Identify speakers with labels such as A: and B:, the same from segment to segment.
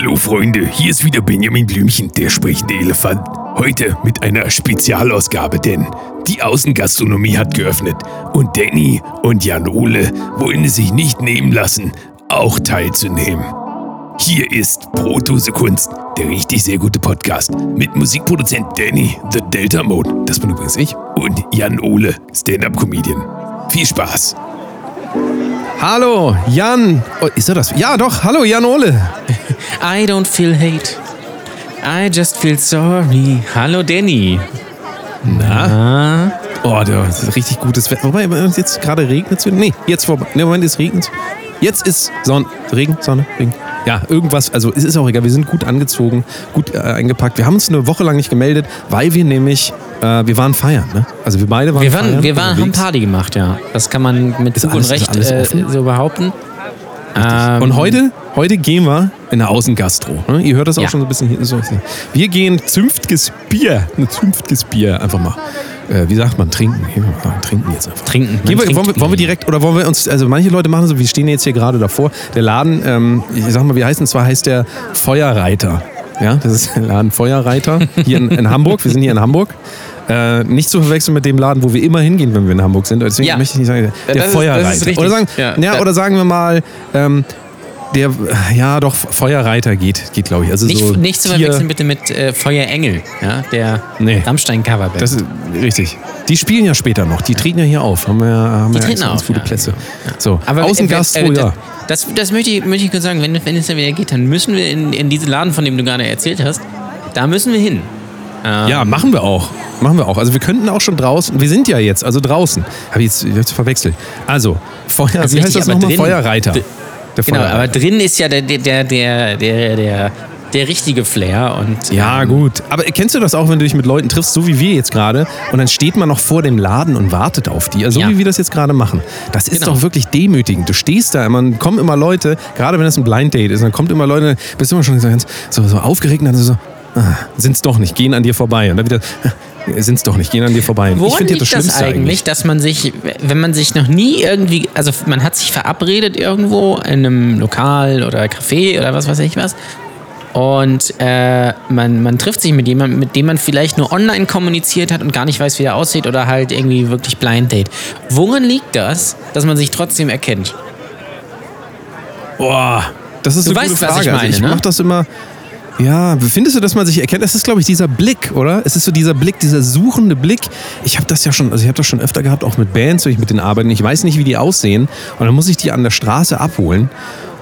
A: Hallo Freunde, hier ist wieder Benjamin Blümchen, der sprechende Elefant. Heute mit einer Spezialausgabe, denn die Außengastronomie hat geöffnet und Danny und Jan Ole wollen es sich nicht nehmen lassen, auch teilzunehmen. Hier ist Brotdose Kunst, der richtig sehr gute Podcast mit Musikproduzent Danny, The Delta Mode, das bin übrigens ich, und Jan Ole, Stand-Up-Comedian. Viel Spaß!
B: Hallo, Jan. Oh, ist er das? Ja, doch. Hallo, Jan Ole.
C: I don't feel hate. I just feel sorry. Hallo Danny.
B: Na? Oh, das ist richtig gutes Wetter. Wobei, jetzt gerade regnet es. Nee, jetzt vorbei. Nee, Moment, es regnet. Jetzt ist Sonne. Regen, Sonne, Regen. Ja, irgendwas. Also, es ist auch egal. Wir sind gut angezogen, gut äh, eingepackt. Wir haben uns eine Woche lang nicht gemeldet, weil wir nämlich, äh, wir waren feiern. Ne? Also, wir beide waren
C: Wir waren,
B: feiern.
C: wir waren, haben. Party gemacht, ja. Das kann man mit
B: Ist
C: Fug
B: alles-
C: und Recht äh, so behaupten. Ähm,
B: Und heute, heute gehen wir in eine Außengastro. Ne? Ihr hört das auch
C: Ja.
B: schon so ein bisschen hier. Wir gehen zünftiges Bier. Ein zünftiges Bier. Einfach mal. Äh, wie sagt man? Trinken. Trinken jetzt einfach.
C: Trinken.
B: Gehen wollen, wir, wollen wir direkt, oder wollen wir uns, also manche Leute machen so, wir stehen jetzt hier gerade davor. Der Laden, ähm, ich sag mal, wie heißt denn, zwar heißt der Feuerreiter. Ja, das ist der Laden Feuerreiter hier in, in Hamburg. Wir sind hier in Hamburg. Äh, nicht zu verwechseln mit dem Laden, wo wir immer hingehen, wenn wir in Hamburg sind. Deswegen
C: Ja.
B: möchte ich nicht sagen, der
C: das ist- das ist
B: Feuerreiter.
C: richtig.
B: oder, sagen,
C: Ja.
B: ja, oder sagen wir mal, ähm, der, ja doch, Feuerreiter geht, geht glaube ich. Also
C: nicht,
B: so
C: nicht zu verwechseln bitte mit äh, Feuerengel, ja, der
B: Nee.
C: Rammstein-Coverband.
B: Das ist richtig. Die spielen ja später noch. Die treten ja hier auf. Haben wir, haben
C: Die
B: wir
C: treten
B: ganz
C: auf,
B: gute
C: ja,
B: Plätze.
C: genau.
B: So,
C: Aber
B: Außengastro,
C: äh, äh,
B: ja.
C: Das, das möchte, ich, möchte ich kurz sagen, wenn, wenn es dann wieder geht, dann müssen wir in, in diesen Laden, von dem du gerade erzählt hast, da müssen wir hin. Ähm,
B: Ja, machen wir auch. Machen wir auch. Also wir könnten auch schon draußen. Wir sind ja jetzt, also draußen. Habe ich jetzt, jetzt verwechselt. Also, Feuer, wie heißt
C: richtig,
B: das
C: aber
B: nochmal? Feuerreiter.
C: Genau, aber drin ist ja der, der, der, der, der, der, richtige Flair. Und,
B: Ja,
C: ähm,
B: gut. Aber kennst du das auch, wenn du dich mit Leuten triffst, so wie wir jetzt gerade, und dann steht man noch vor dem Laden und wartet auf die, also so
C: Ja.
B: wie wir das jetzt gerade machen. Das ist
C: Genau.
B: doch wirklich demütigend. Du stehst da, immer, kommen immer Leute, gerade wenn das ein Blind Date ist, dann kommt immer Leute, bist immer schon so ganz so, so aufgeregt und dann so, ah, sind's doch nicht, gehen an dir vorbei. Und dann wieder, ah, sind's doch nicht, gehen an dir vorbei.
C: Woran
B: ich finde das
C: das
B: Schlimmste
C: eigentlich,
B: eigentlich.
C: dass man sich, wenn man sich noch nie irgendwie, also man hat sich verabredet irgendwo in einem Lokal oder Café oder was weiß ich was und äh, man, man trifft sich mit jemandem, mit dem man vielleicht nur online kommuniziert hat und gar nicht weiß, wie er aussieht oder halt irgendwie wirklich Blind Date. Woran liegt das, dass man sich trotzdem erkennt?
B: Boah, das ist
C: Du
B: eine
C: weißt,
B: gute
C: was
B: Frage.
C: ich meine,
B: also ich
C: ne?
B: mach das immer. Ja, findest du, dass man sich erkennt? Das ist, glaube ich, dieser Blick, oder? Es ist so dieser Blick, dieser suchende Blick. Ich habe das ja schon, also ich habe das schon öfter gehabt, auch mit Bands, wo ich mit denen arbeite. Ich weiß nicht, wie die aussehen. Und dann muss ich die an der Straße abholen.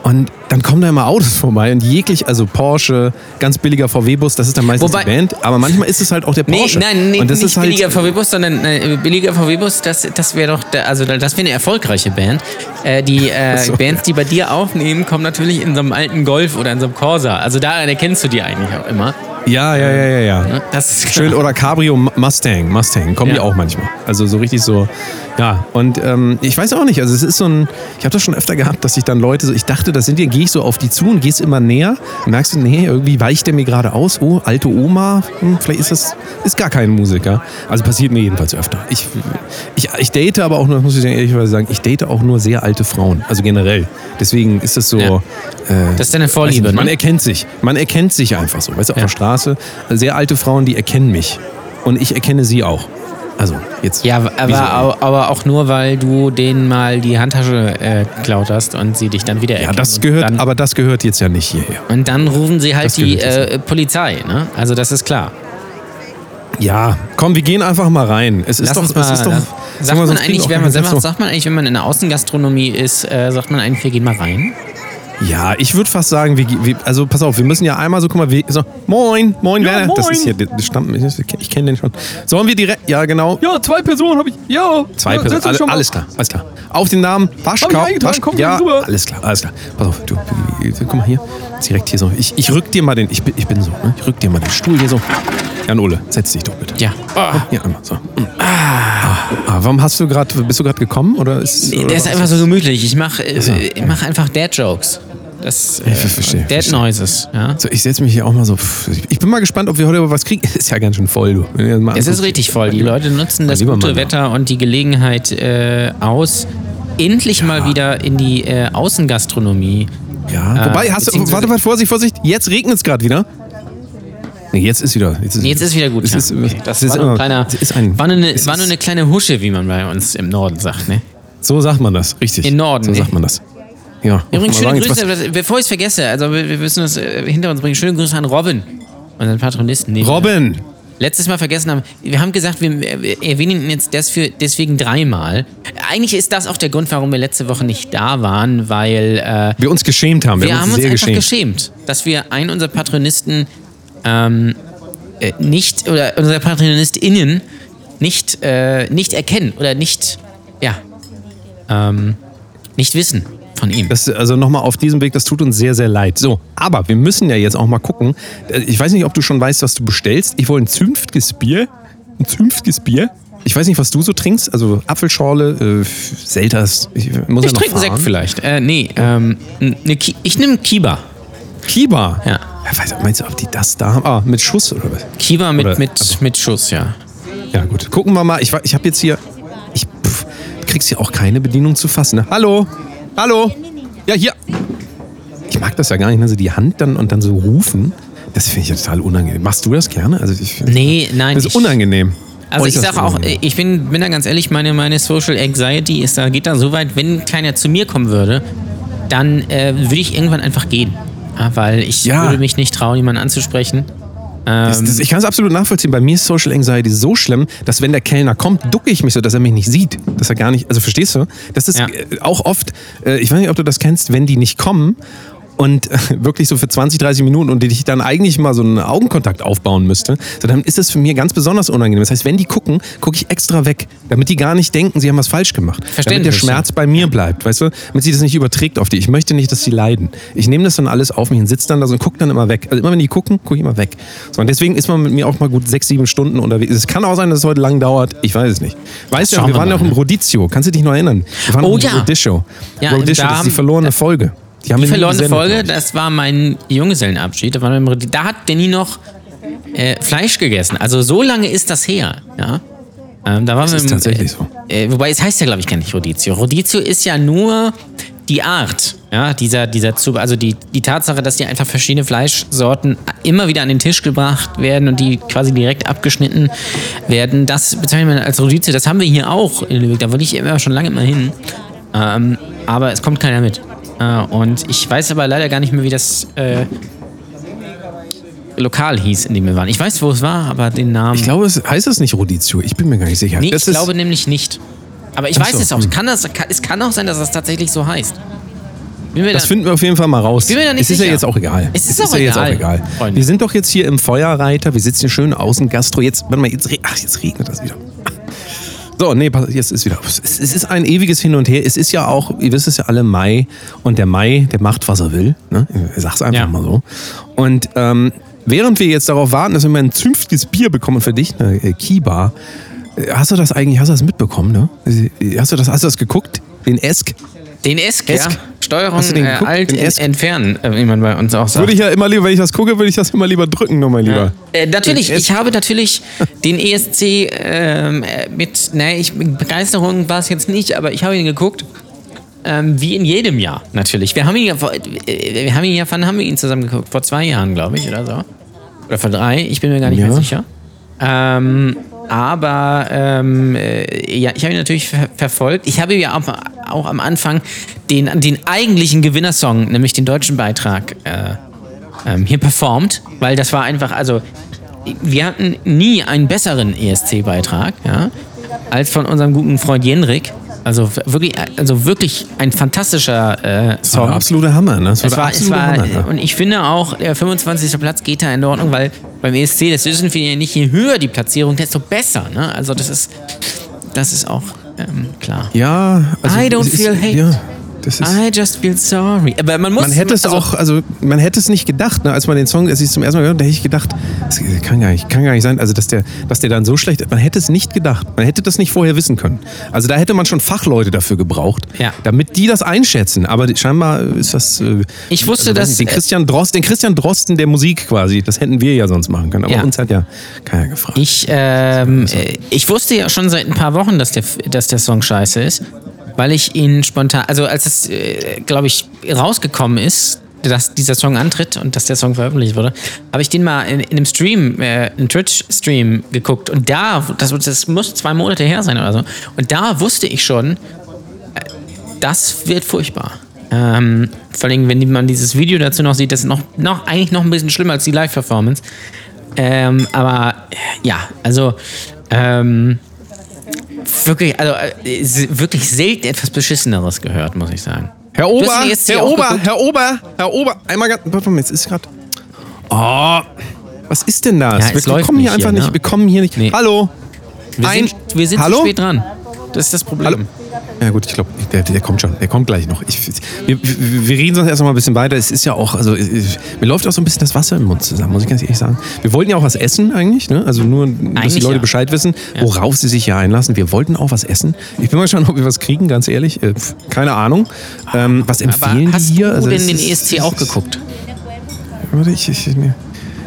B: Und dann kommen da immer Autos vorbei und jeglich, also Porsche, ganz billiger VW-Bus, das ist dann meistens
C: Wobei-
B: die Band. Aber manchmal ist es halt auch der
C: Nee,
B: Porsche.
C: nein, nee,
B: und das
C: nicht
B: ist halt,
C: billiger VW-Bus, sondern äh, billiger VW-Bus, das, das wäre doch, also das wäre eine erfolgreiche Band. Äh, die äh,
B: so.
C: Bands, die bei dir aufnehmen, kommen natürlich in so einem alten Golf oder in so einem Corsa. Also da erkennst du die eigentlich auch immer.
B: Ja, ja, ja, ja, ja.
C: Das ist
B: Schön, oder Cabrio Mustang, Mustang, kommen die
C: Ja.
B: auch manchmal. Also so richtig so, ja. Und ähm, ich weiß auch nicht, also es ist so ein, ich habe das schon öfter gehabt, dass ich dann Leute so, ich dachte, das sind die, gehe ich so auf die zu und gehst immer näher und merkst du, nee, irgendwie weicht der mir gerade aus, oh, alte Oma, hm, vielleicht ist das, ist gar kein Musiker. Also passiert mir jedenfalls öfter. Ich, ich, ich date aber auch nur, das muss ich ehrlicherweise sagen, ich date auch nur sehr alte Frauen, also generell. Deswegen ist das so,
C: Ja.
B: äh,
C: Das ist deine Vorliebe,
B: nicht, man
C: ne?
B: erkennt sich. Man erkennt sich einfach so. Weißt du, auf
C: Ja.
B: der Straße, sehr alte Frauen, die erkennen mich. Und ich erkenne sie auch. Also, jetzt.
C: Ja, aber, aber auch nur, weil du denen mal die Handtasche äh, geklaut hast und sie dich dann wieder
B: Ja,
C: erkennen.
B: das
C: Und
B: gehört,
C: dann,
B: aber das gehört jetzt ja nicht hierher.
C: Und dann rufen sie halt
B: Das
C: die äh, Polizei, ne? Also das ist klar.
B: Ja, komm, wir gehen einfach mal rein. Es ist
C: Lass
B: doch,
C: uns mal,
B: es ist doch.
C: lass-
B: sag
C: sagt, man eigentlich, wenn man sagt man eigentlich, wenn man in der Außengastronomie ist, äh, sagt man eigentlich, wir gehen mal rein?
B: Ja, ich würde fast sagen, wir, wir, also pass auf, wir müssen ja einmal so, guck mal, wir, so, moin, moin,
D: Ja,
B: Werner. Das
D: moin.
B: ist hier, der Stamm, ich kenne den schon. Sollen wir direkt, ja genau,
D: Ja, zwei Personen habe ich. Ja.
B: Zwei
D: ja,
B: Personen. Alle, alles klar, alles klar. Auf den Namen Waschkau.
D: Komm,
B: ja,
D: rüber.
B: alles klar, alles klar. Pass auf, du, guck mal hier. Direkt hier so. Ich, ich rück dir mal den, ich bin, ich bin so, ne? Ich rück dir mal den Stuhl hier so. Jan Ole, setz dich doch bitte.
C: Ja.
B: Hier einmal so. Ah. Ah, warum hast du gerade, bist du gerade gekommen oder ist?
C: Nee,
B: oder
C: der ist einfach so gemütlich. Ich mache äh, ich mach einfach Dad-Jokes. Das äh,
B: Ich verstehe,
C: Dad
B: verstehe.
C: Noises. Ja?
B: So, ich setze mich hier auch mal so. Ich bin mal gespannt, ob wir heute was kriegen. Ist ja ganz schön voll, du. Mal
C: Es ist richtig voll. Die Leute nutzen das gute
B: Mann, ja.
C: Wetter und die Gelegenheit äh, aus, endlich mal wieder in die äh, Außengastronomie
B: Ja, wobei, hast du, warte, warte, Vorsicht, Vorsicht, jetzt regnet es gerade wieder. Nee, jetzt ist wieder. Jetzt ist,
C: Jetzt ist wieder gut.
B: Es
C: ja.
B: ist,
C: Okay, das
B: es ist
C: war, nur
B: immer-
C: ein kleiner,
B: es ist ein,
C: war, nur eine,
B: es
C: war
B: ist-
C: nur eine kleine Husche, wie man bei uns im Norden sagt. Ne?
B: So sagt man das, richtig.
C: In Norden,
B: So sagt man das. Ja.
C: Übrigens, schöne
B: sagen,
C: Grüße, bevor ich es vergesse, also wir, wir müssen das äh, hinter uns bringen. Schöne Grüße an Robin, unseren Patronisten. den wir
B: Robin,
C: Letztes Mal vergessen haben, wir haben gesagt, wir erwähnen ihn jetzt desfür, deswegen dreimal. Eigentlich ist das auch der Grund, warum wir letzte Woche nicht da waren, weil äh,
B: wir uns geschämt haben. Wir,
C: wir haben uns
B: sehr
C: einfach
B: geschämt.
C: geschämt, dass wir einen unserer Patronisten ähm, äh, nicht, oder unsere PatronistInnen nicht, äh, nicht erkennen oder nicht, ja, ähm, nicht wissen von ihm.
B: Das, also nochmal auf diesem Weg, das tut uns sehr, sehr leid. So, aber wir müssen ja jetzt auch mal gucken. Äh, Ich weiß nicht, ob du schon weißt, was du bestellst. Ich wollte ein zünftiges Bier. Ein zünftiges Bier. Ich weiß nicht, was du so trinkst. Also Apfelschorle, äh, Selters. Ich muss
C: Ich
B: ja
C: trinke einen Sekt vielleicht. Äh, nee, ähm, ne ich nehme Kiba.
B: Kiba.
C: Ja.
B: Ja, weiß, meinst du, ob die das da haben? Ah, mit Schuss oder was?
C: Kiba mit,
B: Oder-
C: mit,
B: also-
C: mit Schuss, ja.
B: Ja, gut. Gucken wir mal. Ich, ich habe jetzt hier. Ich pff, kriegst hier auch keine Bedienung zu fassen. Ne? Hallo? Hallo? Ja, hier. Ich mag das ja gar nicht, ne? so die Hand dann und dann so rufen. Das finde ich ja total unangenehm. Machst du das gerne? Also ich,
C: Nee, nein.
B: Das ist
C: ich-
B: unangenehm.
C: Also ich sage auch, ich bin, bin da ganz ehrlich, meine, meine Social Anxiety ist da, geht da so weit, wenn keiner zu mir kommen würde, dann äh, würde ich irgendwann einfach gehen. Ja, weil ich
B: Ja.
C: würde mich nicht trauen, jemanden anzusprechen.
B: Das, das, ich kann es absolut nachvollziehen. Bei mir ist Social Anxiety so schlimm, dass wenn der Kellner kommt, ducke ich mich so, dass er mich nicht sieht. Dass er gar nicht, also verstehst du? Das ist
C: Ja.
B: auch oft, äh, ich weiß nicht, ob du das kennst, wenn die nicht kommen und äh, wirklich so für 20, 30 Minuten und ich dann eigentlich mal so einen Augenkontakt aufbauen müsste, so dann ist das für mich ganz besonders unangenehm. Das heißt, wenn die gucken, gucke ich extra weg, damit die gar nicht denken, sie haben was falsch gemacht. Damit der Schmerz bei mir bleibt, weißt du? Damit sie das nicht überträgt auf die. Ich möchte nicht, dass sie leiden. Ich nehme das dann alles auf mich und sitze dann da so und gucke dann immer weg. Also immer wenn die gucken, gucke ich immer weg. So, und deswegen ist man mit mir auch mal gut sechs, sieben Stunden unterwegs. Es kann auch sein, dass es heute lang dauert. Ich weiß es nicht. Weißt du, wir
C: wir
B: waren ja auch im
C: ne?
B: Rodizio. Kannst du dich noch erinnern? Wir waren
C: Oh ja.
B: Rodizio.
C: Ja,
B: Rodizio,
C: da
B: das ist die verlorene Folge. Die,
C: Die verlorene Folge, das war mein Junggesellenabschied. Da, war noch- da hat Danny noch äh, Fleisch gegessen. Also so lange ist das her. Ja? Ähm, da waren
B: Das
C: wir
B: ist
C: im-
B: tatsächlich so.
C: Äh, wobei es heißt ja, glaube ich, gar nicht Rodizio. Rodizio ist ja nur die Art, ja, dieser, dieser Zub, also die, die Tatsache, dass die einfach verschiedene Fleischsorten immer wieder an den Tisch gebracht werden und die quasi direkt abgeschnitten werden, das bezeichnet man als Rodizio. Das haben wir hier auch in Lübeck, da wollte ich immer schon lange mal hin. Ähm, aber es kommt keiner mit. Äh, und ich weiß aber leider gar nicht mehr, wie das äh, Lokal hieß, in dem wir waren. Ich weiß, wo es war, aber den Namen.
B: Ich glaube, es heißt das nicht Rodizio. Ich bin mir gar nicht sicher.
C: Nee,
B: das
C: ich
B: ist,
C: glaube nämlich nicht. Aber ich
B: Ach
C: weiß
B: so,
C: es auch.
B: hm.
C: Kann das, kann, es kann auch sein, dass das tatsächlich so heißt.
B: Das
C: da-
B: finden wir auf jeden Fall mal raus.
C: bin mir da nicht
B: es ist
C: sicher.
B: ja jetzt auch egal.
C: Es ist
B: ja
C: auch
B: jetzt auch
C: egal. Freunde.
B: Wir sind doch jetzt hier im Feuerreiter. Wir sitzen hier schön außen Gastro. Jetzt, warte mal, jetzt, ach, jetzt regnet das wieder. So, nee, pass- jetzt ist wieder. Es, ist ein ewiges Hin und Her. Es ist ja auch, ihr wisst es ja alle, Mai. Und der Mai, der macht, was er will. Ne? Ich sag's einfach
C: Ja.
B: mal so. Und ähm, während wir jetzt darauf warten, dass wir mal ein zünftiges Bier bekommen für dich, eine äh, Kiba, äh, hast du das eigentlich, hast du das mitbekommen, ne? Hast du das, hast du das geguckt? Den Esk?
C: Den Esk, ja.
B: Esk.
C: Steuerung
B: Hast du den
C: äh, alt
B: Den
C: en-
B: Esk?
C: entfernen, äh, wie man bei uns auch sagt.
B: Würde ich ja immer lieber, wenn ich das gucke, würde ich das immer lieber drücken, nur mal lieber.
C: Äh, natürlich, ich habe natürlich den ESC ähm, äh, mit, ne, ich, Begeisterung war es jetzt nicht, aber ich habe ihn geguckt. Ähm, wie in jedem Jahr, natürlich. Wir haben ihn ja, vor, äh, wir haben ihn ja, wann haben wir ihn zusammen geguckt? Vor zwei Jahren, glaube ich, oder so. Oder vor drei, ich bin mir gar nicht
B: Ja.
C: mehr sicher. Ähm, aber ähm, äh, ja, ich habe ihn natürlich ver verfolgt. Ich habe ja auch, auch am Anfang den, den eigentlichen Gewinnersong, nämlich den deutschen Beitrag, äh, ähm, hier performt, weil das war einfach, also wir hatten nie einen besseren ESC-Beitrag, ja, als von unserem guten Freund Jenrik. Also wirklich, also wirklich ein fantastischer äh,
B: Das war
C: Song.
B: der absolute Hammer, ne? Das
C: Es
B: der
C: war, es war,
B: Hammer, ne?
C: und ich finde auch, der 25. Platz geht da in Ordnung, weil beim ESC, das wissen wir ja nicht, je höher die Platzierung, desto besser. Ne? Also das ist, das ist auch ähm, klar.
B: Ja, also
C: I don't
B: es ist,
C: feel hate.
B: Ja, das ist,
C: I just feel sorry. Aber man muss.
B: man hätte es
C: also,
B: auch, also man hätte es nicht gedacht, ne? als man den Song, als ich es zum ersten Mal gehört habe, da hätte ich gedacht, das kann gar nicht, kann gar nicht sein, also dass der, dass der dann so schlecht ist. Man hätte es nicht gedacht. Man hätte das nicht vorher wissen können. Also da hätte man schon Fachleute dafür gebraucht,
C: Ja.
B: damit die das einschätzen. Aber scheinbar ist das. äh,
C: Ich wusste,
B: also, nicht, den Christian Drosten, den Christian Drosten der Musik quasi, das hätten wir ja sonst machen können. Aber
C: Ja.
B: uns hat ja keiner gefragt.
C: Ich, ähm, äh, ich wusste ja schon seit ein paar Wochen, dass der, dass der Song scheiße ist. Weil ich ihn spontan, also als es, äh, glaube ich, rausgekommen ist, dass dieser Song antritt und dass der Song veröffentlicht wurde, habe ich den mal in, in einem Stream, äh, einem Twitch-Stream geguckt und da, das, das muss zwei Monate her sein oder so, und da wusste ich schon, äh, das wird furchtbar. Ähm, vor allem, wenn man dieses Video dazu noch sieht, das ist noch, noch eigentlich noch ein bisschen schlimmer als die Live-Performance. Ähm, aber ja, also ähm, wirklich, also äh, wirklich selten etwas Beschisseneres gehört, muss ich sagen.
B: Herr Ober, Herr Ober? Herr Ober, Herr Ober, einmal ganz, warte mal, jetzt ist gerade. Oh, was ist denn das?
C: Ja,
B: wir kommen hier einfach
C: hier,
B: nicht,
C: ne?
B: wir kommen hier nicht.
C: Nee.
B: Hallo?
C: Wir
B: Ein-
C: sind, wir sind
B: Hallo?
C: zu spät dran. Das ist das Problem.
B: Hallo? Ja gut, ich glaube, der, der kommt schon. Der kommt gleich noch. Ich, wir, wir reden sonst erst noch mal ein bisschen weiter. Es ist ja auch, also äh, mir läuft auch so ein bisschen das Wasser im Mund zusammen, muss ich ganz ehrlich sagen. Wir wollten ja auch was essen eigentlich, ne? Also nur, dass die Leute
C: ja.
B: Bescheid wissen, worauf sie sich hier einlassen. Wir wollten auch was essen. Ich bin mal gespannt, ob wir was kriegen, ganz ehrlich. Äh, keine Ahnung. Ähm, was
C: Aber
B: empfehlen
C: hast
B: die hier?
C: du
B: Also,
C: denn den ESC auch geguckt?
B: Warte, ich, ich, ich,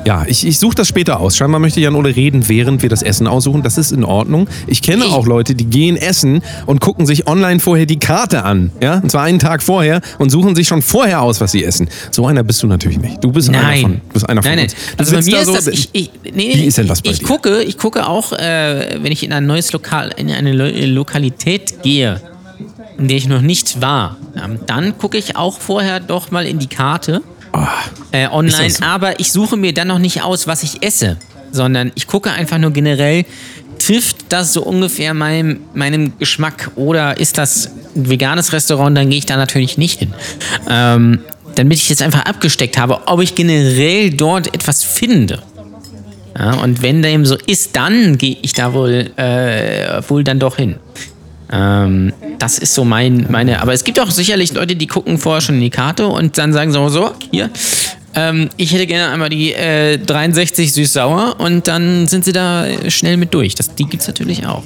B: ja, ich, ich suche das später aus. Scheinbar möchte Jan Ole reden, während wir das Essen aussuchen. Das ist in Ordnung. Ich kenne auch Leute, die gehen essen und gucken sich online vorher die Karte an. Ja, und zwar einen Tag vorher und suchen sich schon vorher aus, was sie essen. So einer bist du natürlich nicht. Du bist einer von,
C: Nein.
B: du bist einer von
C: nein,
B: uns.
C: nein.
B: Du
C: Also bei mir
B: da
C: ist
B: so-
C: das. Ich, ich, nee, nee,
B: Wie ist denn das bei
C: ich
B: dir?
C: gucke, ich gucke auch, äh, wenn ich in ein neues Lokal, in eine Lo Lokalität gehe, in der ich noch nicht war, ähm, dann gucke ich auch vorher doch mal in die Karte äh, online.
B: So?
C: Aber ich suche mir dann noch nicht aus, was ich esse, sondern ich gucke einfach nur generell. Trifft das so ungefähr meinem, meinem Geschmack oder ist das ein veganes Restaurant, dann gehe ich da natürlich nicht hin. Ähm, damit ich jetzt einfach abgesteckt habe, ob ich generell dort etwas finde. Ja, und wenn dem so ist, dann gehe ich da wohl, äh, wohl dann doch hin. Ähm, das ist so mein, meine. Aber es gibt auch sicherlich Leute, die gucken vorher schon in die Karte und dann sagen so, so, hier, ähm, ich hätte gerne einmal die äh, 63 süß-sauer und dann sind sie da schnell mit durch. Das, die gibt es natürlich auch.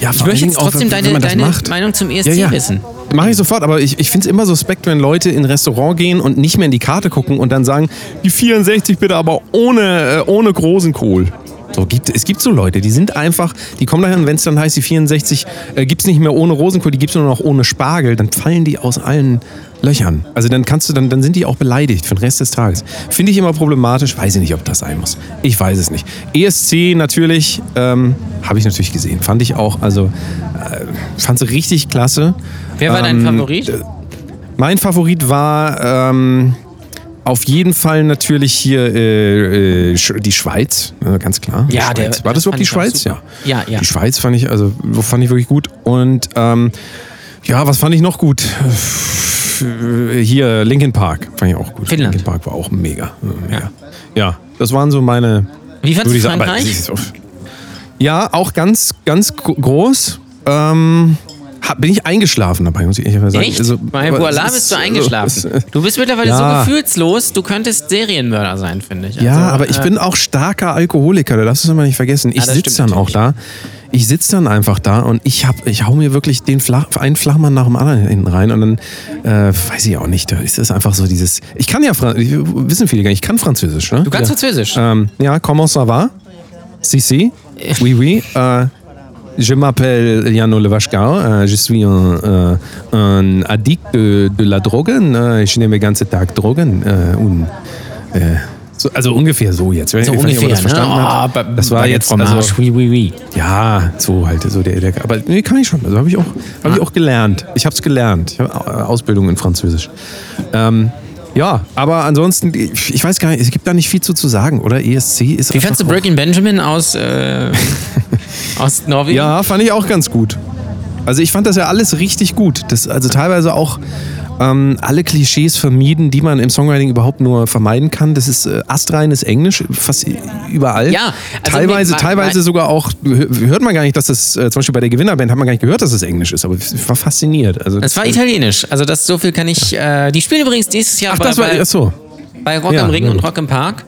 B: ja,
C: Ich möchte jetzt trotzdem deine, deine Meinung zum ESC
B: Ja, ja.
C: wissen.
B: Mache ich sofort, aber ich, ich finde es immer suspekt, wenn Leute in ein Restaurant gehen und nicht mehr in die Karte gucken und dann sagen, die 64 bitte aber ohne, äh, ohne großen Kohl. So, gibt, es gibt so Leute, die sind einfach, die kommen dahin und wenn es dann heißt, die 64 äh, gibt es nicht mehr ohne Rosenkohl, die gibt es nur noch ohne Spargel, dann fallen die aus allen Löchern. Also dann kannst du, dann, dann sind die auch beleidigt für den Rest des Tages. Finde ich immer problematisch, weiß ich nicht, ob das sein muss. Ich weiß es nicht. ESC natürlich, ähm, habe ich natürlich gesehen. Fand ich auch, also äh, fand sie richtig klasse.
C: Wer war dein
B: Ähm,
C: Favorit?
B: Mein Favorit war ähm, auf jeden Fall natürlich hier äh, äh, die Schweiz, äh, ganz klar.
C: Ja, der-
B: war das
C: das
B: überhaupt die Schweiz? Ja.
C: Ja, ja.
B: Die Schweiz fand ich, also fand ich wirklich gut. Und ähm, ja, was fand ich noch gut? Hier Linkin Park fand ich auch gut.
C: Finnland.
B: Linkin Park war auch mega. äh, mega. Ja. das waren so meine.
C: Wie
B: würde
C: du
B: ich sagen, aber
C: Frankreich?
B: Ja, auch ganz, ganz gro- groß. Ähm, hab, bin ich eingeschlafen dabei, muss ich ehrlich sagen.
C: Echt?
B: Also,
C: Bei
B: aber
C: Voila bist
B: ist,
C: du
B: äh,
C: eingeschlafen.
B: es, äh,
C: Du bist mittlerweile
B: Ja.
C: so gefühlslos, du könntest Serienmörder sein, finde ich.
B: Ja,
C: Also,
B: aber ich
C: äh,
B: bin auch starker Alkoholiker, du darfst es immer nicht vergessen. Ich
C: das
B: sitze dann auch da. Ich sitze dann einfach da und ich hab, ich hau mir wirklich den Flach, einen Flachmann nach dem anderen hinten rein und dann äh, weiß ich auch nicht, da ist das einfach so dieses. Ich kann ja Fran wissen viele gar nicht, ich kann Französisch, ne?
C: Du kannst
B: ja.
C: Französisch.
B: Ähm, ja, comment ça va? Si, si. Oui, oui. Euh, je m'appelle Jan Ole Waschkau. Euh, je suis un, euh, un addict de, de la Drogen. Euh, ich nehme den ganzen Tag Drogen. Äh, und, äh, so, also ungefähr so jetzt.
C: so
B: Ich
C: ungefähr,
B: das verstanden
C: ne?
B: hat.
C: Oh, ba-
B: das war jetzt
C: Fromage,
B: also,
C: oui, oui, oui.
B: ja, so halt so der, der aber nee, kann ich schon. Also habe ich auch habe ich auch gelernt. Ich habe es gelernt. Ich habe Ausbildung in Französisch. Ähm, ja, aber ansonsten, ich weiß gar nicht, es gibt da nicht viel zu, zu sagen, oder? ESC ist
C: Wie fandst du Breaking Benjamin aus, äh, aus Norwegen?
B: Ja, fand ich auch ganz gut. Also ich fand das ja alles richtig gut. Das, also teilweise auch ähm, alle Klischees vermieden, die man im Songwriting überhaupt nur vermeiden kann. Das ist äh, astreines Englisch, fast überall.
C: Ja, also
B: teilweise, teilweise sogar auch, hö- hört man gar nicht, dass das, äh, zum Beispiel bei der Gewinnerband hat man gar nicht gehört, dass es Englisch ist, aber ich war fasziniert. Also,
C: Es war italienisch. Also das so viel kann ich. Äh, die spielen übrigens dieses Jahr
B: Ach,
C: bei,
B: das war, ach so.
C: bei Rock
B: Ja,
C: am Ring und. Rock im Park.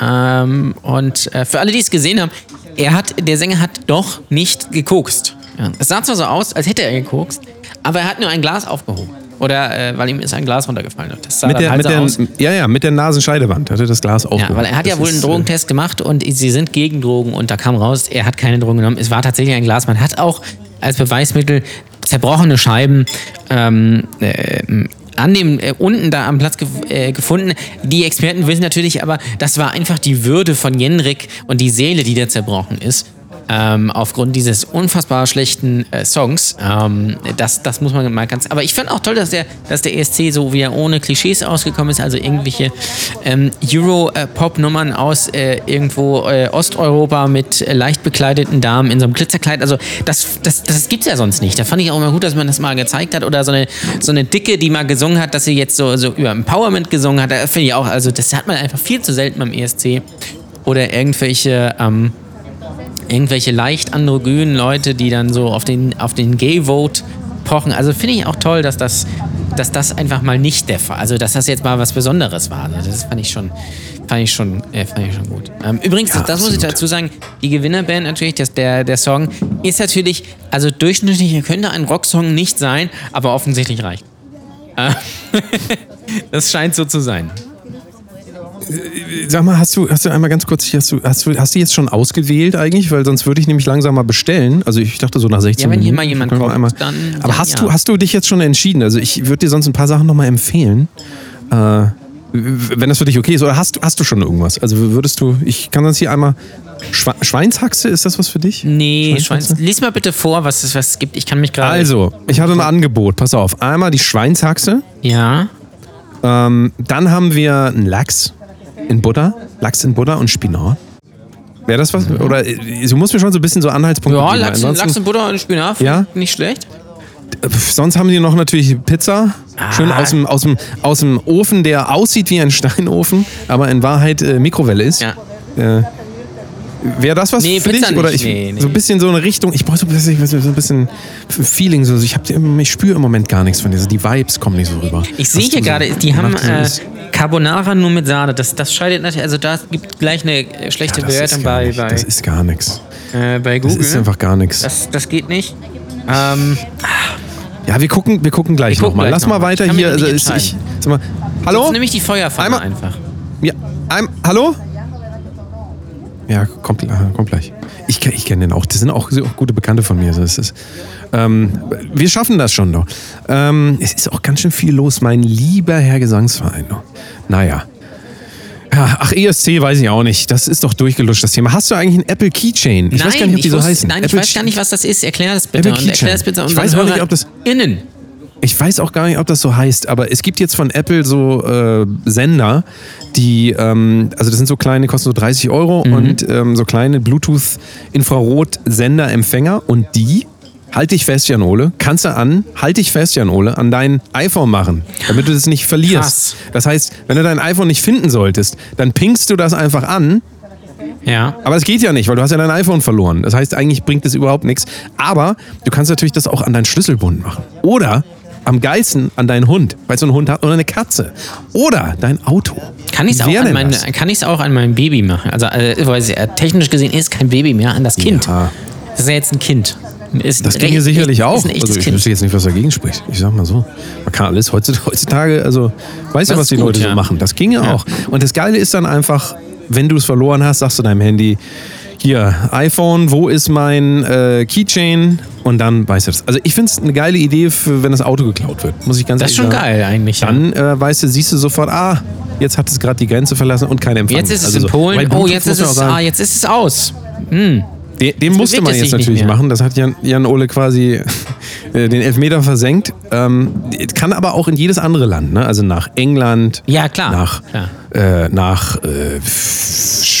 C: Ähm, und äh, für alle, die es gesehen haben, er hat, der Sänger hat doch nicht gekokst. Ja. Es sah zwar so aus, als hätte er gekokst, aber er hat nur ein Glas aufgehoben. Oder äh, weil ihm ist ein Glas runtergefallen. Das sah
B: Mit der,
C: halt
B: mit
C: so
B: der,
C: aus.
B: ja, ja, mit der Nasenscheidewand hatte das Glas auch.
C: Ja, weil er hat ja wohl einen
B: äh,
C: Drogentest gemacht und sie sind gegen Drogen und da kam raus, er hat keine Drogen genommen. Es war tatsächlich ein Glas. Man hat auch als Beweismittel zerbrochene Scheiben ähm, äh, an dem äh, unten da am Platz gef äh, gefunden. Die Experten wissen natürlich aber, das war einfach die Würde von Jenrik und die Seele, die da zerbrochen ist. Ähm, aufgrund dieses unfassbar schlechten äh, Songs. Ähm, das, das muss man mal ganz. Aber ich fand auch toll, dass der, dass der ESC so wieder ohne Klischees ausgekommen ist, also irgendwelche ähm, Euro-Pop-Nummern aus äh, irgendwo äh, Osteuropa mit äh, leicht bekleideten Damen in so einem Glitzerkleid. Also das, das, das gibt's ja sonst nicht. Da fand ich auch immer gut, dass man das mal gezeigt hat. Oder so eine, so eine Dicke, die mal gesungen hat, dass sie jetzt so, so über Empowerment gesungen hat. Da finde ich auch, also das hat man einfach viel zu selten beim ESC. Oder irgendwelche. Ähm, irgendwelche leicht androgynen Leute, die dann so auf den, auf den Gay-Vote pochen. Also finde ich auch toll, dass das, dass das einfach mal nicht der Fall, also dass das jetzt mal was Besonderes war. Also das fand ich schon, fand ich schon, äh, fand ich schon gut. Ähm, übrigens,
B: Ja,
C: das muss ich dazu sagen, die Gewinnerband natürlich, das, der, der Song ist natürlich, also durchschnittlich könnte ein Rocksong nicht sein, aber offensichtlich reicht. Äh, das scheint so zu sein.
B: Sag mal, hast du, hast du einmal ganz kurz, hast du, hast du, hast du jetzt schon ausgewählt eigentlich? Weil sonst würde ich nämlich langsam mal bestellen. Also ich dachte so nach 16
C: Ja, wenn hier
B: Minuten.
C: mal jemand kommt,
B: einmal,
C: dann-
B: Aber
C: dann
B: hast,
C: ja.
B: du, hast du dich jetzt schon entschieden? Also ich würde dir sonst ein paar Sachen nochmal empfehlen. Äh, wenn das für dich okay ist. Oder hast, du- hast du schon irgendwas? Also würdest du, ich kann sonst hier einmal. Schwe Schweinshaxe, ist das was für dich?
C: Nee,
B: Schweinshaxe?
C: Schweins, lies mal bitte vor, was es was gibt. Ich kann mich gerade.
B: Also, ich habe ein Angebot. Pass auf. Einmal die Schweinshaxe.
C: Ja.
B: Ähm, dann haben wir einen Lachs in Butter. Lachs in Butter und Spinat. Wäre das was? Oder äh, du musst mir schon so ein bisschen so Anhaltspunkte
C: Ja,
B: geben.
C: Lachs,
B: Ansonsten-
C: Lachs und Butter und Spinat.
B: Ja?
C: Nicht schlecht.
B: Sonst haben die noch natürlich Pizza. Schön
C: Ah.
B: aus dem, aus, dem, aus dem Ofen, der aussieht wie ein Steinofen, aber in Wahrheit äh, Mikrowelle ist.
C: Ja.
B: Äh, Wäre das was
C: Nee,
B: für dich? Oder ich,
C: Nee, nee.
B: so ein bisschen so eine Richtung. Ich brauche so, ein bisschen- so ein Feeling. So. Ich, ich spüre im Moment gar nichts von dir. So Die Vibes kommen nicht so rüber.
C: Ich sehe hier
B: so
C: gerade, die haben äh, Carbonara nur mit Sahne. Das, das scheidet natürlich, also da gibt gleich eine schlechte
B: Ja, das,
C: Bewertung bei,
B: nicht,
C: bei,
B: das ist gar nichts.
C: äh, bei
B: Das
C: Google.
B: ist einfach gar nichts.
C: das, das geht nicht. Ähm,
B: Ja, wir gucken, wir gucken gleich nochmal. Lass mal
C: noch mal.
B: weiter hier. Also, ich, sag mal, hallo?
C: Jetzt nehme ich die Feuerpfanne
B: Einmal-
C: einfach.
B: Ja, ein, hallo? Ja, kommt, kommt gleich. Ich, ich kenne den auch. Das sind auch, sind auch gute Bekannte von mir. So ist. Ähm, wir schaffen das schon noch. Ähm, es ist auch ganz schön viel los, mein lieber Herr Gesangsverein. Naja. Ja, ach, ESC weiß ich auch nicht. Das ist doch durchgelutscht, das Thema. Hast du eigentlich einen Apple Keychain? Ich
C: nein,
B: weiß gar nicht, ob die
C: ich
B: so
C: wusste-
B: heißen.
C: Nein, ich
B: Apple
C: weiß gar nicht, was das ist. Erklär das bitte.
B: Apple
C: Und erklär das
B: Keychain.
C: bitte
B: Ich weiß auch nicht, ob das-
C: Innen.
B: Ich weiß auch gar nicht, ob das so heißt, aber es gibt jetzt von Apple so äh, Sender, die, ähm, also das sind so kleine, kosten so 30 Euro und ähm, so kleine Bluetooth-Infrarot-Sender-Empfänger und die, halt dich fest, Janole, kannst du an, halt dich fest, Janole, an dein iPhone machen, damit du das nicht verlierst.
C: Krass.
B: Das heißt, wenn du dein iPhone nicht finden solltest, dann pingst du das einfach an
C: Ja.
B: aber es geht ja nicht, weil du hast ja dein iPhone verloren. Das heißt, eigentlich bringt es überhaupt nichts. Aber du kannst natürlich das auch an deinen Schlüsselbund machen. Oder am geilsten an deinen Hund, weil du einen Hund hast oder eine Katze. Oder dein Auto.
C: Kann ich es auch, an mein- kann auch an meinem Baby machen? Also, äh, weil es ja technisch gesehen ist kein Baby mehr, an das Kind.
B: Ja.
C: Das ist ja jetzt ein Kind. Ist
B: Das
C: ein
B: ginge sicherlich auch.
C: Ein
B: Also ich
C: Kind.
B: wüsste jetzt nicht, was dagegen spricht. Ich sag mal so. Man kann alles heutzutage, also weißt du, was die
C: gut,
B: Leute so
C: ja.
B: machen. Das ginge
C: Ja.
B: auch. Und das Geile ist dann einfach, wenn du es verloren hast, sagst du deinem Handy, hier, iPhone, wo ist mein äh, Keychain? Und dann weißt du das. Also ich finde es eine geile Idee, für, wenn das Auto geklaut wird. Muss ich ganz
C: Das ist
B: ehrlich
C: schon
B: sagen.
C: geil eigentlich. ja.
B: Dann äh, weißt du, siehst du sofort, ah, jetzt hat es gerade die Grenze verlassen und kein Empfang.
C: Jetzt ist es
B: Also
C: in
B: so.
C: Polen. Oh, jetzt ist es, ah, jetzt ist es aus.
B: Den, den musste man jetzt natürlich machen. Das hat Jan, Jan Ole quasi äh, den Elfmeter versenkt. Ähm, kann aber auch in jedes andere Land, ne? Also nach England,
C: Ja, klar.
B: nach,
C: Klar.
B: Äh, nach äh,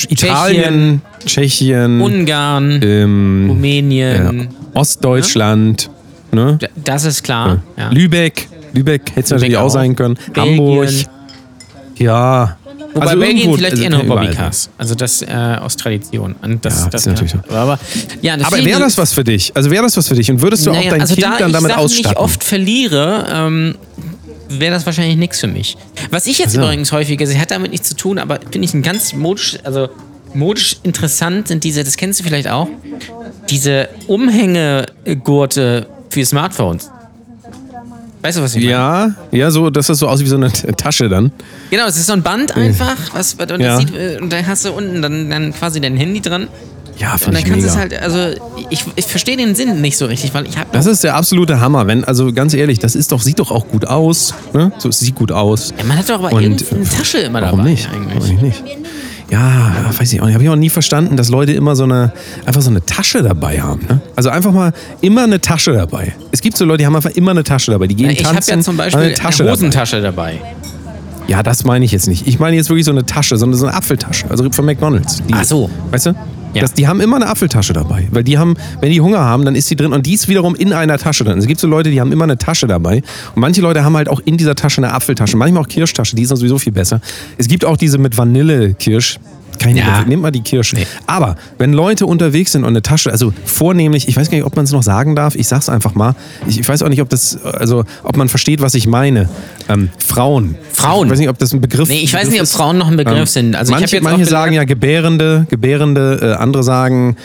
B: Italien, Tschechien,
C: Ungarn,
B: ähm, äh,
C: Rumänien.
B: Ostdeutschland, ne?
C: D- Das ist klar. Ja.
B: Lübeck. Lübeck hätte es natürlich auch
C: auch.
B: sein können.
C: Belgien.
B: Hamburg. Ja.
C: Wobei
B: also
C: Belgien vielleicht
B: also
C: eher nur. Bobbycars. Also das äh, aus Tradition. Und das,
B: Ja,
C: das
B: ist natürlich so.
C: Aber, ja,
B: Aber wäre das was für dich? Also wäre das was für dich? Und würdest du auch
C: Naja,
B: dein
C: also
B: Kind
C: da
B: dann
C: ich
B: damit
C: Sachen
B: ausstatten?
C: nicht oft verliere, ähm, wäre das wahrscheinlich nichts für mich. Was ich jetzt
B: Also.
C: übrigens häufiger sehe, hat damit nichts zu tun, aber finde ich ein ganz modisch, also modisch interessant sind diese, das kennst du vielleicht auch, diese Umhängegurte für Smartphones. Weißt du, was ich meine?
B: ja, ja, so, dass das so aussieht wie so eine Tasche dann.
C: Genau, es ist so ein Band einfach, was, und, das
B: Ja.
C: sieht, äh, und da hast du unten dann, dann quasi dein Handy dran.
B: Ja,
C: Und
B: finde
C: dann
B: ich
C: kannst du
B: mega.
C: es halt, also ich, ich verstehe den Sinn nicht so richtig, weil ich habe
B: Das ist der absolute Hammer. Wenn, also ganz ehrlich, das ist doch, sieht doch auch gut aus. Ne? So, es sieht gut aus.
C: Ja, man hat doch aber
B: Und,
C: irgendeine
B: äh,
C: Tasche immer
B: Warum
C: dabei
B: nicht?
C: eigentlich.
B: Warum nicht? Ja, weiß ich auch nicht. Habe ich auch nie verstanden, dass Leute immer so eine, einfach so eine Tasche dabei haben. Ne? Also einfach mal immer eine Tasche dabei. Es gibt so Leute, die haben einfach immer eine Tasche dabei. Die gehen
C: Ich habe
B: tanzen,
C: ja zum Beispiel
B: eine Tasche
C: eine
B: dabei.
C: Hosentasche dabei.
B: Ja, das meine ich jetzt nicht. Ich meine jetzt wirklich so eine Tasche, so eine, so eine Apfeltasche. Also von McDonalds. Die,
C: Ach so.
B: Weißt du?
C: Ja.
B: Das, die haben immer eine Apfeltasche dabei. Weil die haben, wenn die Hunger haben, dann ist die drin und die ist wiederum in einer Tasche drin. Es gibt so Leute, die haben immer eine Tasche dabei. Und manche Leute haben halt auch in dieser Tasche eine Apfeltasche. Manchmal auch Kirschtasche, die ist dann sowieso viel besser. Es gibt auch diese mit Vanille-Kirsch. Ich
C: Ja.
B: nicht, nehmt mal die Kirsche. Aber wenn Leute unterwegs sind und eine Tasche, also vornehmlich, ich weiß gar nicht, ob man es noch sagen darf, ich sag's einfach mal. Ich, ich weiß auch nicht, ob das, also ob man versteht, was ich meine. Ähm, Frauen.
C: Frauen.
B: Ich weiß nicht, ob das ein Begriff
C: Nee, ich weiß
B: Begriff
C: nicht, ob
B: ist.
C: Frauen noch ein Begriff
B: Ähm,
C: sind. Also ich
B: manche
C: habe jetzt
B: manche sagen ja Gebärende, Gebärende, äh, andere sagen,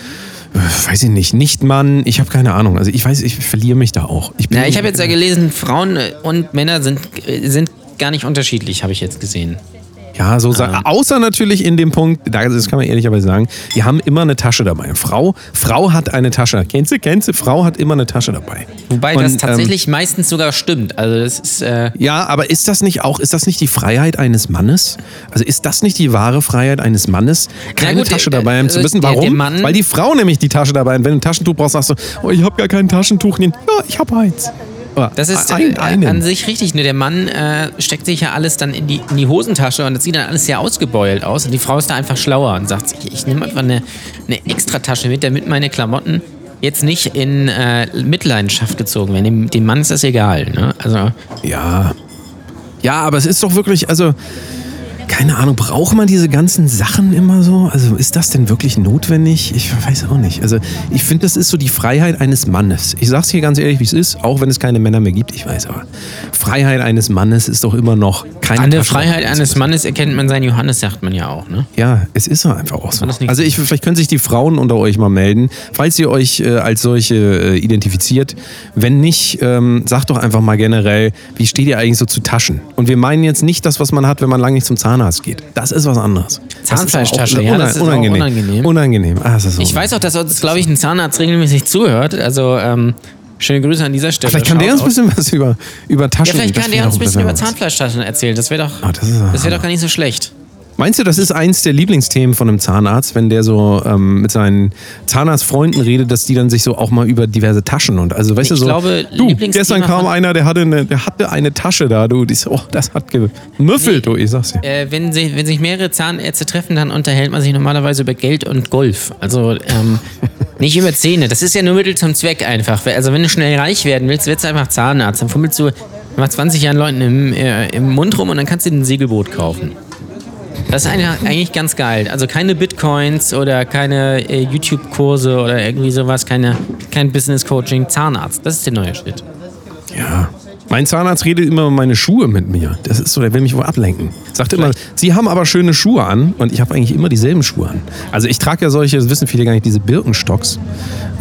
B: äh, weiß ich nicht, Nichtmann. Ich habe keine Ahnung. Also ich weiß, ich verliere mich da auch. bin-
C: Ja, ich habe jetzt ja gelesen, Frauen äh, und Männer sind, äh, sind gar nicht unterschiedlich, habe ich jetzt gesehen.
B: Ja, so sagen. Außer natürlich in dem Punkt, da- das kann man ehrlicherweise sagen, die haben immer eine Tasche dabei. Frau, Frau hat eine Tasche. Kennst du, kennst du? Frau hat immer eine Tasche dabei.
C: Wobei
B: Und,
C: das
B: ähm,
C: tatsächlich meistens sogar stimmt. Also das ist äh,
B: Ja, aber ist das nicht auch, ist das nicht die Freiheit eines Mannes? Also ist das nicht die wahre Freiheit eines Mannes, keine
C: gut,
B: Tasche
C: äh,
B: dabei haben zu
C: äh,
B: müssen?
C: der-
B: Warum?
C: der Mann-
B: Weil die Frau nämlich die Tasche dabei hat. Wenn du ein Taschentuch brauchst, sagst du, oh, ich habe gar kein Taschentuch. Ja, ich habe eins.
C: Das ist
B: ein,
C: äh,
B: einen.
C: an sich richtig. Nur der Mann äh, steckt sich ja alles dann in die, in die Hosentasche und das sieht dann alles sehr ausgebeult aus. Und die Frau ist da einfach schlauer und sagt sich, ich nehme einfach eine, eine Extratasche mit, damit meine Klamotten jetzt nicht in äh, Mitleidenschaft gezogen werden. Dem, dem Mann ist das egal. Ne? Also
B: Ja. Ja, aber es ist doch wirklich, also, keine Ahnung, braucht man diese ganzen Sachen immer so? Also ist das denn wirklich notwendig? Ich weiß auch nicht. Also ich finde, das ist so die Freiheit eines Mannes. Ich sag's hier ganz ehrlich, wie es ist, auch wenn es keine Männer mehr gibt, ich weiß aber. Freiheit eines Mannes ist doch immer noch keine
C: an der Freiheit eines Mannes erkennt man seinen Johannes, sagt man ja auch. Ne?
B: Ja, es ist doch einfach auch so. Also ich, vielleicht können sich die Frauen unter euch mal melden, falls ihr euch äh, als solche äh, identifiziert. Wenn nicht, ähm, sagt doch einfach mal generell, wie steht ihr eigentlich so zu Taschen? Und wir meinen jetzt nicht das, was man hat, wenn man lange nicht zum Zahnarzt geht. Das ist was anderes.
C: Zahnfleischtasche,
B: das ist
C: ja, das ist auch
B: unangenehm.
C: unangenehm.
B: Unangenehm. Ah, das ist so
C: Ich weiß auch, dass uns, glaube ich, ein Zahnarzt regelmäßig zuhört. Also ähm, schöne Grüße an dieser Stelle.
B: Vielleicht kann der uns ein bisschen was über, über
C: Ja,
B: Taschen
C: vielleicht
B: das
C: kann
B: wäre
C: der uns ein bisschen über. Zahnfleischtaschen erzählen. Das wäre doch,
B: das ist ja
C: das wäre
B: Hammer.
C: doch gar nicht so schlecht.
B: Meinst du, das ist eins der Lieblingsthemen von einem Zahnarzt, wenn der so ähm, mit seinen Zahnarztfreunden redet, dass die dann sich so auch mal über diverse Taschen und also weißt
C: Ich
B: du so.
C: glaube,
B: du, gestern kam einer, der hatte eine, der hatte eine Tasche da, du, die ist, oh, das hat gemüffelt, du, ich sag's dir.
C: Äh, wenn, sie, wenn sich mehrere Zahnärzte treffen, dann unterhält man sich normalerweise über Geld und Golf. Also ähm, nicht über Zähne. Das ist ja nur Mittel zum Zweck einfach. Also wenn du schnell reich werden willst, wirst du einfach Zahnarzt. Dann fummelst du nach 20 Jahren Leuten im, äh, im Mund rum und dann kannst du dir ein Segelboot kaufen. Das ist eigentlich- ganz geil. Also keine Bitcoins oder keine äh, YouTube-Kurse oder irgendwie sowas, keine, kein Business-Coaching, Zahnarzt. Das ist der neue Schritt.
B: Ja. Mein Zahnarzt redet immer über meine Schuhe mit mir. Das ist so, der will mich wohl ablenken. Sagt immer, Sie haben aber schöne Schuhe an und ich habe eigentlich immer dieselben Schuhe an. Also ich trage ja solche, das wissen viele gar nicht, diese Birkenstocks.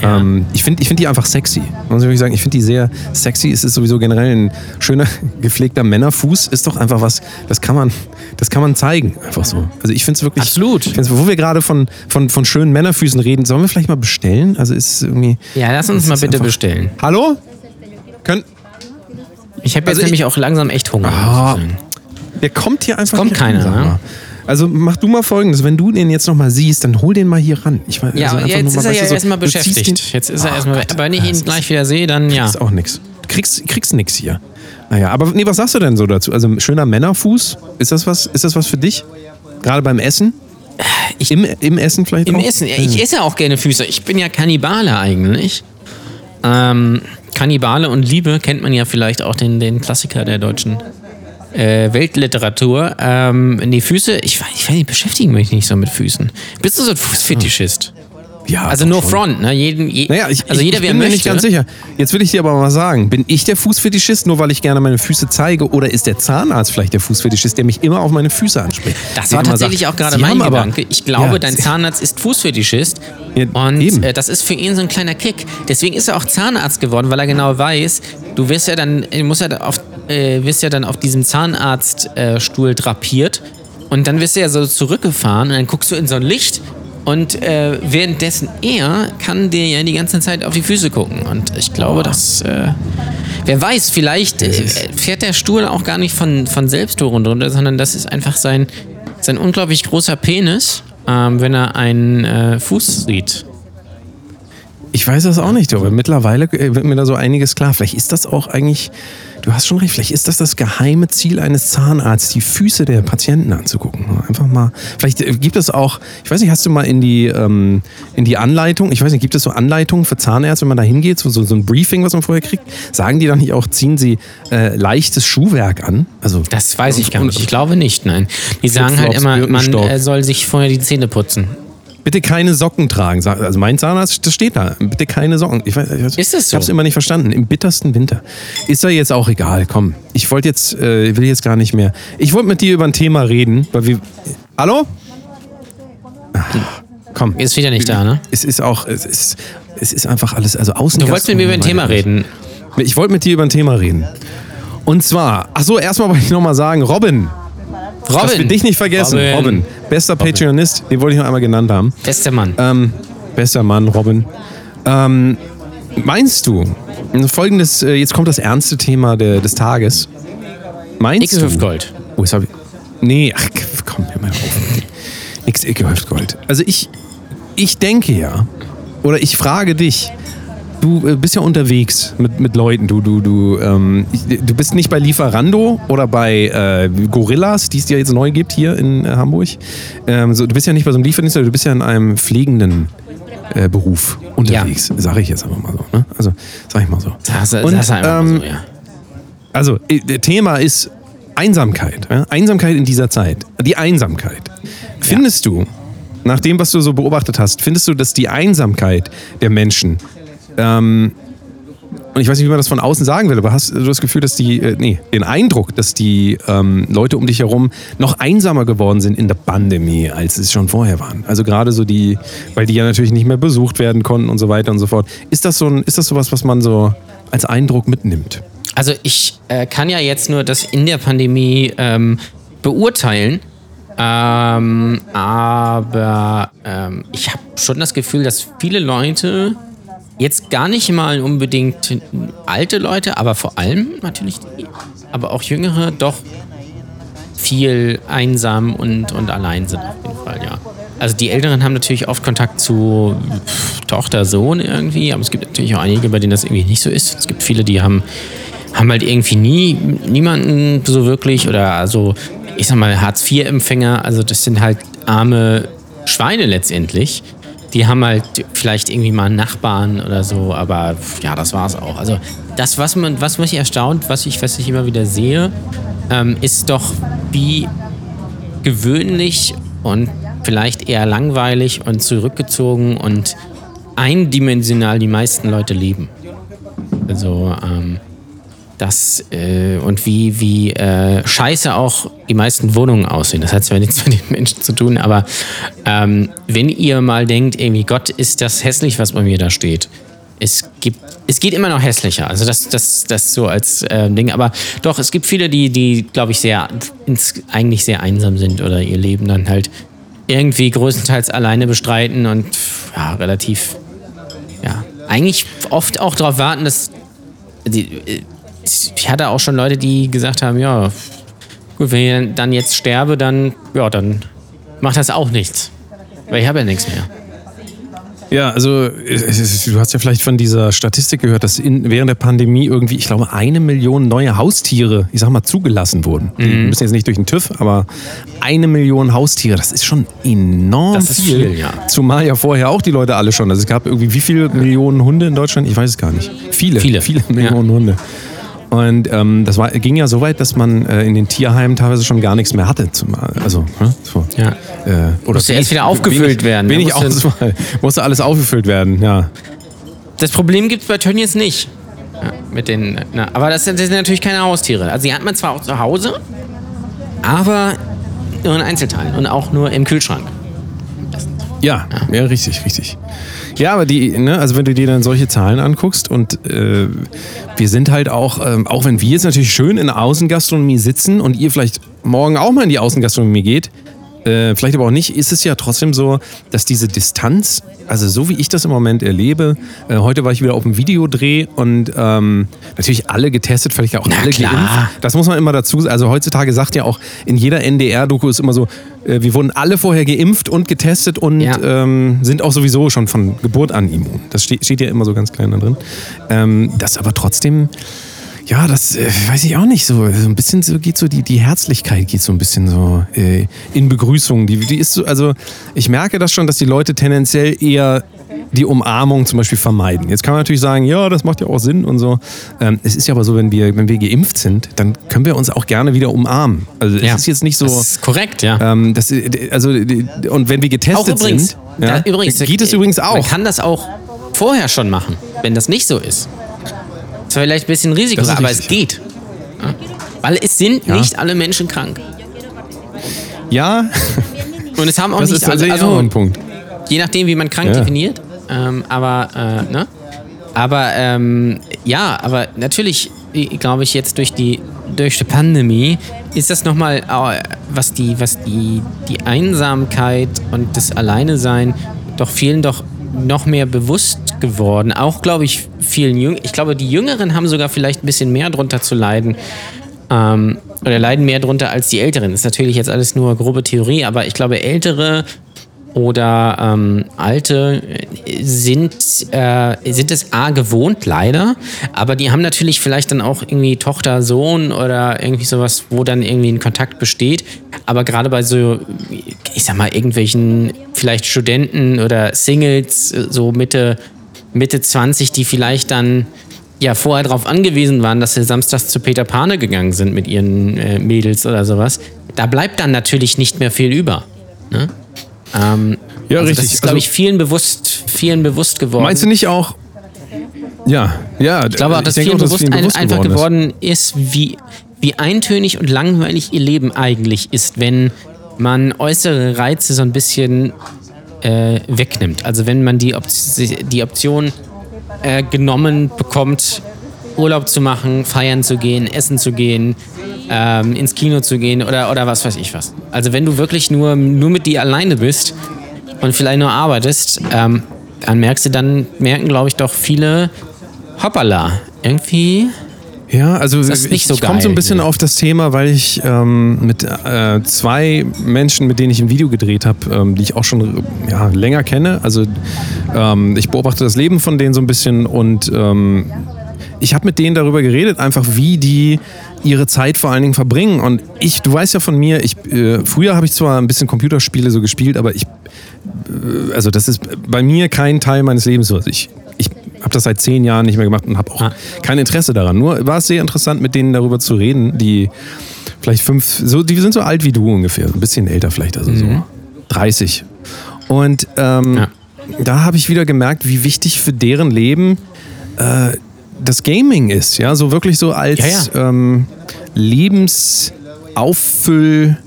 C: Ja.
B: Ähm, ich finde ich find die einfach sexy. Muss ich wirklich sagen, ich finde die sehr sexy. Es ist sowieso generell ein schöner, gepflegter Männerfuß. Ist doch einfach was, das kann man, das kann man zeigen. Einfach so. Also ich finde es wirklich.
C: Absolut.
B: Ich find's, wo wir gerade von, von, von schönen Männerfüßen reden, sollen wir vielleicht mal bestellen? Also ist irgendwie.
C: Ja, lass uns mal bitte bestellen.
B: Hallo? Können,
C: Ich habe jetzt
B: Also ich-
C: nämlich auch langsam echt Hunger. Ich sagen.
B: Der kommt hier einfach
C: kommt
B: nicht rein,
C: keiner,
B: sag
C: ne?
B: mal. Also mach du mal folgendes, wenn du den jetzt nochmal siehst, dann hol den mal hier ran. Ich weiß,
C: Ja,
B: also
C: jetzt
B: nur mal,
C: ist er ja
B: so,
C: erstmal beschäftigt. Jetzt ist er erstmal. Wenn ich ihn
B: ist-
C: gleich wieder sehe, dann ja.
B: ist auch nix. Du kriegst, kriegst nix hier. Naja, aber nee, was sagst du denn so dazu? Also schöner Männerfuß, ist das was, ist das was für dich? Gerade beim Essen? Im, Im Essen vielleicht
C: Im
B: auch?
C: Essen. Ja, Ich esse auch gerne Füße. Ich bin ja Kannibale eigentlich. Ähm, Kannibale und Liebe kennt man ja vielleicht auch den, den Klassiker der deutschen äh, Weltliteratur. Ähm, die Füße, ich ich weiß nicht, beschäftigen mich nicht so mit Füßen. Bist du so ein Fußfetischist?
B: Ja,
C: Also
B: doch
C: no
B: schon.
C: front, ne? Jeden, je,
B: Naja, ich,
C: also
B: ich,
C: jeder,
B: ich
C: wer
B: bin mir
C: möchte.
B: nicht ganz sicher. Jetzt will ich dir aber mal sagen, bin ich der Fußfetischist, nur weil ich gerne meine Füße zeige, oder ist der Zahnarzt vielleicht der Fußfetischist, der mich immer auf meine Füße anspricht?
C: Das
B: Der
C: war tatsächlich
B: sagt,
C: auch gerade mein Gedanke. Ich glaube,
B: Ja,
C: dein Zahnarzt ist Fußfetischist.
B: Ja,
C: und äh, das ist für ihn so ein kleiner Kick. Deswegen ist er auch Zahnarzt geworden, weil er genau weiß, du wirst ja dann, du musst ja auf, äh, wirst ja dann auf diesem Zahnarztstuhl äh, drapiert. Und dann wirst du ja so zurückgefahren und dann guckst du in so ein Licht Und äh, währenddessen er kann dir ja die ganze Zeit auf die Füße gucken. Und ich glaube, dass. Äh, wer weiß, vielleicht äh, fährt der Stuhl auch gar nicht von, von selbst hoch und runter, sondern das ist einfach sein, sein unglaublich großer Penis, ähm, wenn er einen äh, Fuß sieht.
B: Ich weiß das auch nicht, aber mittlerweile äh, wird mir da so einiges klar. Vielleicht ist das auch eigentlich, du hast schon recht, vielleicht ist das das geheime Ziel eines Zahnarztes, die Füße der Patienten anzugucken. Einfach mal, vielleicht äh, gibt es auch, ich weiß nicht, hast du mal in die, ähm, in die Anleitung, ich weiß nicht, gibt es so Anleitungen für Zahnärzte, wenn man da hingeht, so, so, ein Briefing, was man vorher kriegt? Sagen die dann nicht auch, ziehen sie äh, leichtes Schuhwerk an? Also,
C: Das weiß ich gar nicht. Ich glaube nicht, nein. Die sagen halt immer, man äh, soll sich vorher die Zähne putzen.
B: Bitte keine Socken tragen. Also mein Zahnarzt, das steht da. Bitte keine Socken. Ich, weiß, ich,
C: Ist das
B: Ich
C: so?
B: habe es immer nicht verstanden. Im bittersten Winter. Ist ja jetzt auch egal. Komm, ich wollte jetzt, äh, will jetzt gar nicht mehr. Ich wollte mit dir über ein Thema reden, weil wir. Hallo? Ah, Komm.
C: Ist wieder nicht da, ne?
B: Es ist auch, es ist, es ist einfach alles, also außen.
C: Du wolltest mit mir über ein Thema reden.
B: Ich wollte mit dir über ein Thema reden. Und zwar, ach so, erstmal wollte ich nochmal sagen, Robin,
C: Robin.
B: dass wir dich nicht vergessen. Robin,
C: Robin.
B: bester Patreonist, den wollte ich noch einmal genannt haben.
C: Bester Mann.
B: Ähm, bester Mann, Robin. Ähm, meinst du, folgendes, äh, jetzt kommt das ernste Thema der, des Tages. Meinst
C: Icke
B: du?
C: Gold.
B: Oh, jetzt hab ich, nee, ach, komm, hör mal auf. Nix Hüftgold. Also ich, ich denke ja, oder ich frage dich, du äh, bist ja unterwegs mit, mit Leuten, du, du, du, ähm, du bist nicht bei Lieferando oder bei äh, Gorillas, die es ja jetzt neu gibt hier in äh, Hamburg. Ähm, so, du bist ja nicht bei so einem Lieferdienst, du bist ja in einem pflegenden äh, Beruf unterwegs, sage ich jetzt einfach mal so. Ne? Also, sag ich mal so.
C: Das, das,
B: Und,
C: das
B: ähm,
C: so, ja.
B: Also, äh, Thema ist Einsamkeit. Ja? Einsamkeit in dieser Zeit. Die Einsamkeit. Findest du, nach dem, was du so beobachtet hast, findest du, dass die Einsamkeit der Menschen, ähm, und ich weiß nicht, wie man das von außen sagen will, aber hast du das Gefühl, dass die, äh, nee, den Eindruck, dass die ähm, Leute um dich herum noch einsamer geworden sind in der Pandemie, als es schon vorher waren? Also gerade so die, weil die ja natürlich nicht mehr besucht werden konnten und so weiter und so fort. Ist das so ein, ist das sowas, was man so als Eindruck mitnimmt?
C: Also ich äh, kann ja jetzt nur das in der Pandemie ähm, beurteilen. Ähm, aber ähm, ich habe schon das Gefühl, dass viele Leute, jetzt gar nicht mal unbedingt alte Leute, aber vor allem natürlich die, aber auch jüngere, doch viel einsam und, und allein sind auf jeden Fall, ja. Also die Älteren haben natürlich oft Kontakt zu Tochter, Sohn irgendwie, aber es gibt natürlich auch einige, bei denen das irgendwie nicht so ist. Es gibt viele, die haben, haben halt irgendwie nie niemanden so wirklich oder also ich sag mal Hartz-IV-Empfänger, also das sind halt arme Schweine letztendlich. Die haben halt vielleicht irgendwie mal einen Nachbarn oder so, aber ja, das war's auch. Also das, was man, was mich erstaunt, was ich, was ich immer wieder sehe, ähm, ist doch, wie gewöhnlich und vielleicht eher langweilig und zurückgezogen und eindimensional die meisten Leute leben. Also ähm, das äh, und wie, wie äh, scheiße auch die meisten Wohnungen aussehen. Das hat zwar nichts mit den Menschen zu tun, aber ähm, wenn ihr mal denkt, irgendwie Gott, ist das hässlich, was bei mir da steht. Es gibt, es geht immer noch hässlicher. Also das, das, das so als äh, Ding. Aber doch, es gibt viele, die, die, glaube ich, sehr ins, eigentlich sehr einsam sind oder ihr Leben dann halt irgendwie größtenteils alleine bestreiten und ja, relativ, ja, eigentlich oft auch darauf warten, dass die, äh, ich hatte auch schon Leute, die gesagt haben, ja, gut, wenn ich dann jetzt sterbe, dann, ja, dann macht das auch nichts. Weil ich habe ja nichts mehr.
B: Ja, also du hast ja vielleicht von dieser Statistik gehört, dass in, während der Pandemie irgendwie, ich glaube, eine Million neue Haustiere, ich sag mal, zugelassen wurden. Die
C: Mhm.
B: müssen jetzt nicht durch den TÜV, aber eine Million Haustiere, das ist schon enorm
C: Das ist
B: viel.
C: viel, ja.
B: Zumal ja vorher auch die Leute alle schon. Also es gab irgendwie wie viele Millionen Hunde in Deutschland? Ich weiß es gar nicht. Viele,
C: Viele.
B: viele Millionen Hunde. Und ähm, das war, ging ja so weit, dass man äh, in den Tierheimen teilweise schon gar nichts mehr hatte. Zum, also, ne? so.
C: Ja.
B: Äh, oder
C: Musste erst wieder aufgefüllt
B: wenig,
C: werden.
B: Wenig
C: Da musste-
B: Auswahl. Musste alles aufgefüllt werden, ja.
C: Das Problem gibt es bei Tönnies nicht. Ja, mit den, na, aber das, sind- das sind natürlich keine Haustiere. Also die hat man zwar auch zu Hause, aber nur in Einzelteilen und auch nur im Kühlschrank.
B: Ja, ja, richtig, richtig. Ja, aber die, ne, also wenn du dir dann solche Zahlen anguckst und äh, wir sind halt auch, ähm, auch wenn wir jetzt natürlich schön in der Außengastronomie sitzen und ihr vielleicht morgen auch mal in die Außengastronomie geht, äh, vielleicht aber auch nicht, ist es ja trotzdem so, dass diese Distanz, also so wie ich das im Moment erlebe, äh, heute war ich wieder auf einem Videodreh und ähm, natürlich alle getestet, vielleicht auch
C: Na
B: alle
C: klar.
B: geimpft. Das muss man immer dazu sagen. Also heutzutage sagt ja auch in jeder NDR-Doku ist immer so, äh, wir wurden alle vorher geimpft und getestet und
C: Ja.
B: ähm, sind auch sowieso schon von Geburt an immun. Das steht, steht ja immer so ganz klein da drin. Ähm, das aber trotzdem, ja, das äh, weiß ich auch nicht so. So ein bisschen so geht so die, die Herzlichkeit geht so ein bisschen so äh, in Begrüßung. Die, die ist so, also ich merke das schon, dass die Leute tendenziell eher die Umarmung zum Beispiel vermeiden. Jetzt kann man natürlich sagen, ja, das macht ja auch Sinn und so. Ähm, es ist ja aber so, wenn wir, wenn wir geimpft sind, dann können wir uns auch gerne wieder umarmen. Also es
C: Ja.
B: ist jetzt nicht so.
C: Das ist korrekt, ja.
B: Ähm, das, also, und wenn wir getestet
C: übrigens,
B: sind, ja,
C: da, übrigens
B: geht es übrigens
C: Man
B: auch.
C: kann das auch vorher schon machen, wenn das nicht so ist. Das ist vielleicht ein bisschen Risiko, aber es geht. Ja? Weil es sind
B: Ja.
C: nicht alle Menschen krank.
B: Ja,
C: Und es haben auch
B: das
C: nicht
B: ist
C: alle,
B: auch
C: also
B: ein Punkt.
C: je nachdem, wie man krank
B: Ja.
C: definiert. Ähm, aber, äh, ne? Aber, ähm, ja, aber natürlich, glaube ich, jetzt durch die, durch die Pandemie ist das nochmal, was die, was die, die Einsamkeit und das Alleinesein doch vielen doch noch mehr bewusst geworden. Auch, glaube ich, vielen Jüngeren. Ich glaube, die Jüngeren haben sogar vielleicht ein bisschen mehr drunter zu leiden. Ähm, oder leiden mehr drunter als die Älteren. Das ist natürlich jetzt alles nur grobe Theorie, aber ich glaube, Ältere oder ähm, Alte sind, äh, sind es A gewohnt, leider, aber die haben natürlich vielleicht dann auch irgendwie Tochter, Sohn oder irgendwie sowas, wo dann irgendwie ein Kontakt besteht. Aber gerade bei so, ich sag mal, irgendwelchen vielleicht Studenten oder Singles, so Mitte, Mitte 20, die vielleicht dann ja vorher darauf angewiesen waren, dass sie samstags zu Peter Pane gegangen sind mit ihren äh, Mädels oder sowas, da bleibt dann natürlich nicht mehr viel über. Ne? Ähm,
B: Ja,
C: also
B: richtig.
C: Das ist, glaube
B: Also-
C: ich, vielen bewusst, vielen bewusst geworden.
B: Meinst du nicht auch? Ja, ja.
C: Ich glaube auch, dass vielen bewusst, ein, einfach geworden ist, wie, wie eintönig und langweilig ihr Leben eigentlich ist, wenn man äußere Reize so ein bisschen äh, wegnimmt. Also wenn man die, Op die Option äh, genommen bekommt, Urlaub zu machen, feiern zu gehen, essen zu gehen, ähm, ins Kino zu gehen oder, oder was weiß ich was. Also wenn du wirklich nur, nur mit dir alleine bist und vielleicht nur arbeitest, ähm, dann merkst du, dann merken, glaube ich, doch viele, hoppala, irgendwie
B: Ja, also
C: ist nicht
B: ich,
C: so
B: ich komme so ein bisschen
C: nee.
B: auf das Thema, weil ich ähm, mit äh, zwei Menschen, mit denen ich ein Video gedreht habe, ähm, die ich auch schon ja, länger kenne. Also ähm, ich beobachte das Leben von denen so ein bisschen und ähm, ich habe mit denen darüber geredet, einfach wie die ihre Zeit vor allen Dingen verbringen. Und ich, du weißt ja von mir, ich äh, früher habe ich zwar ein bisschen Computerspiele so gespielt, aber ich äh, also das ist bei mir kein Teil meines Lebens. Also ich ich habe das seit zehn Jahren nicht mehr gemacht und habe auch
C: Ah.
B: kein Interesse daran. Nur war es sehr interessant, mit denen darüber zu reden, die vielleicht fünf, so, die sind so alt wie du ungefähr, ein bisschen älter vielleicht, also so 30. Und ähm,
C: Ja.
B: da habe ich wieder gemerkt, wie wichtig für deren Leben äh, das Gaming ist. Ja, so wirklich so als
C: Ja, ja.
B: Ähm, Lebensauffüll.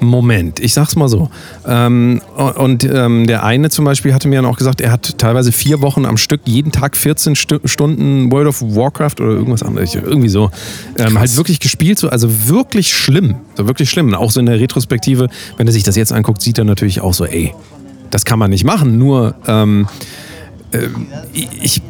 B: Moment, ich sag's mal so. Ähm, und ähm, der eine zum Beispiel hatte mir dann auch gesagt, er hat teilweise vier Wochen am Stück, jeden Tag 14 Stu Stunden World of Warcraft oder irgendwas anderes, irgendwie so, ähm, halt wirklich gespielt, so, also wirklich schlimm, so wirklich schlimm. Und Auch so in der Retrospektive, wenn er sich das jetzt anguckt, sieht er natürlich auch so, ey, das kann man nicht machen. Nur ähm, ich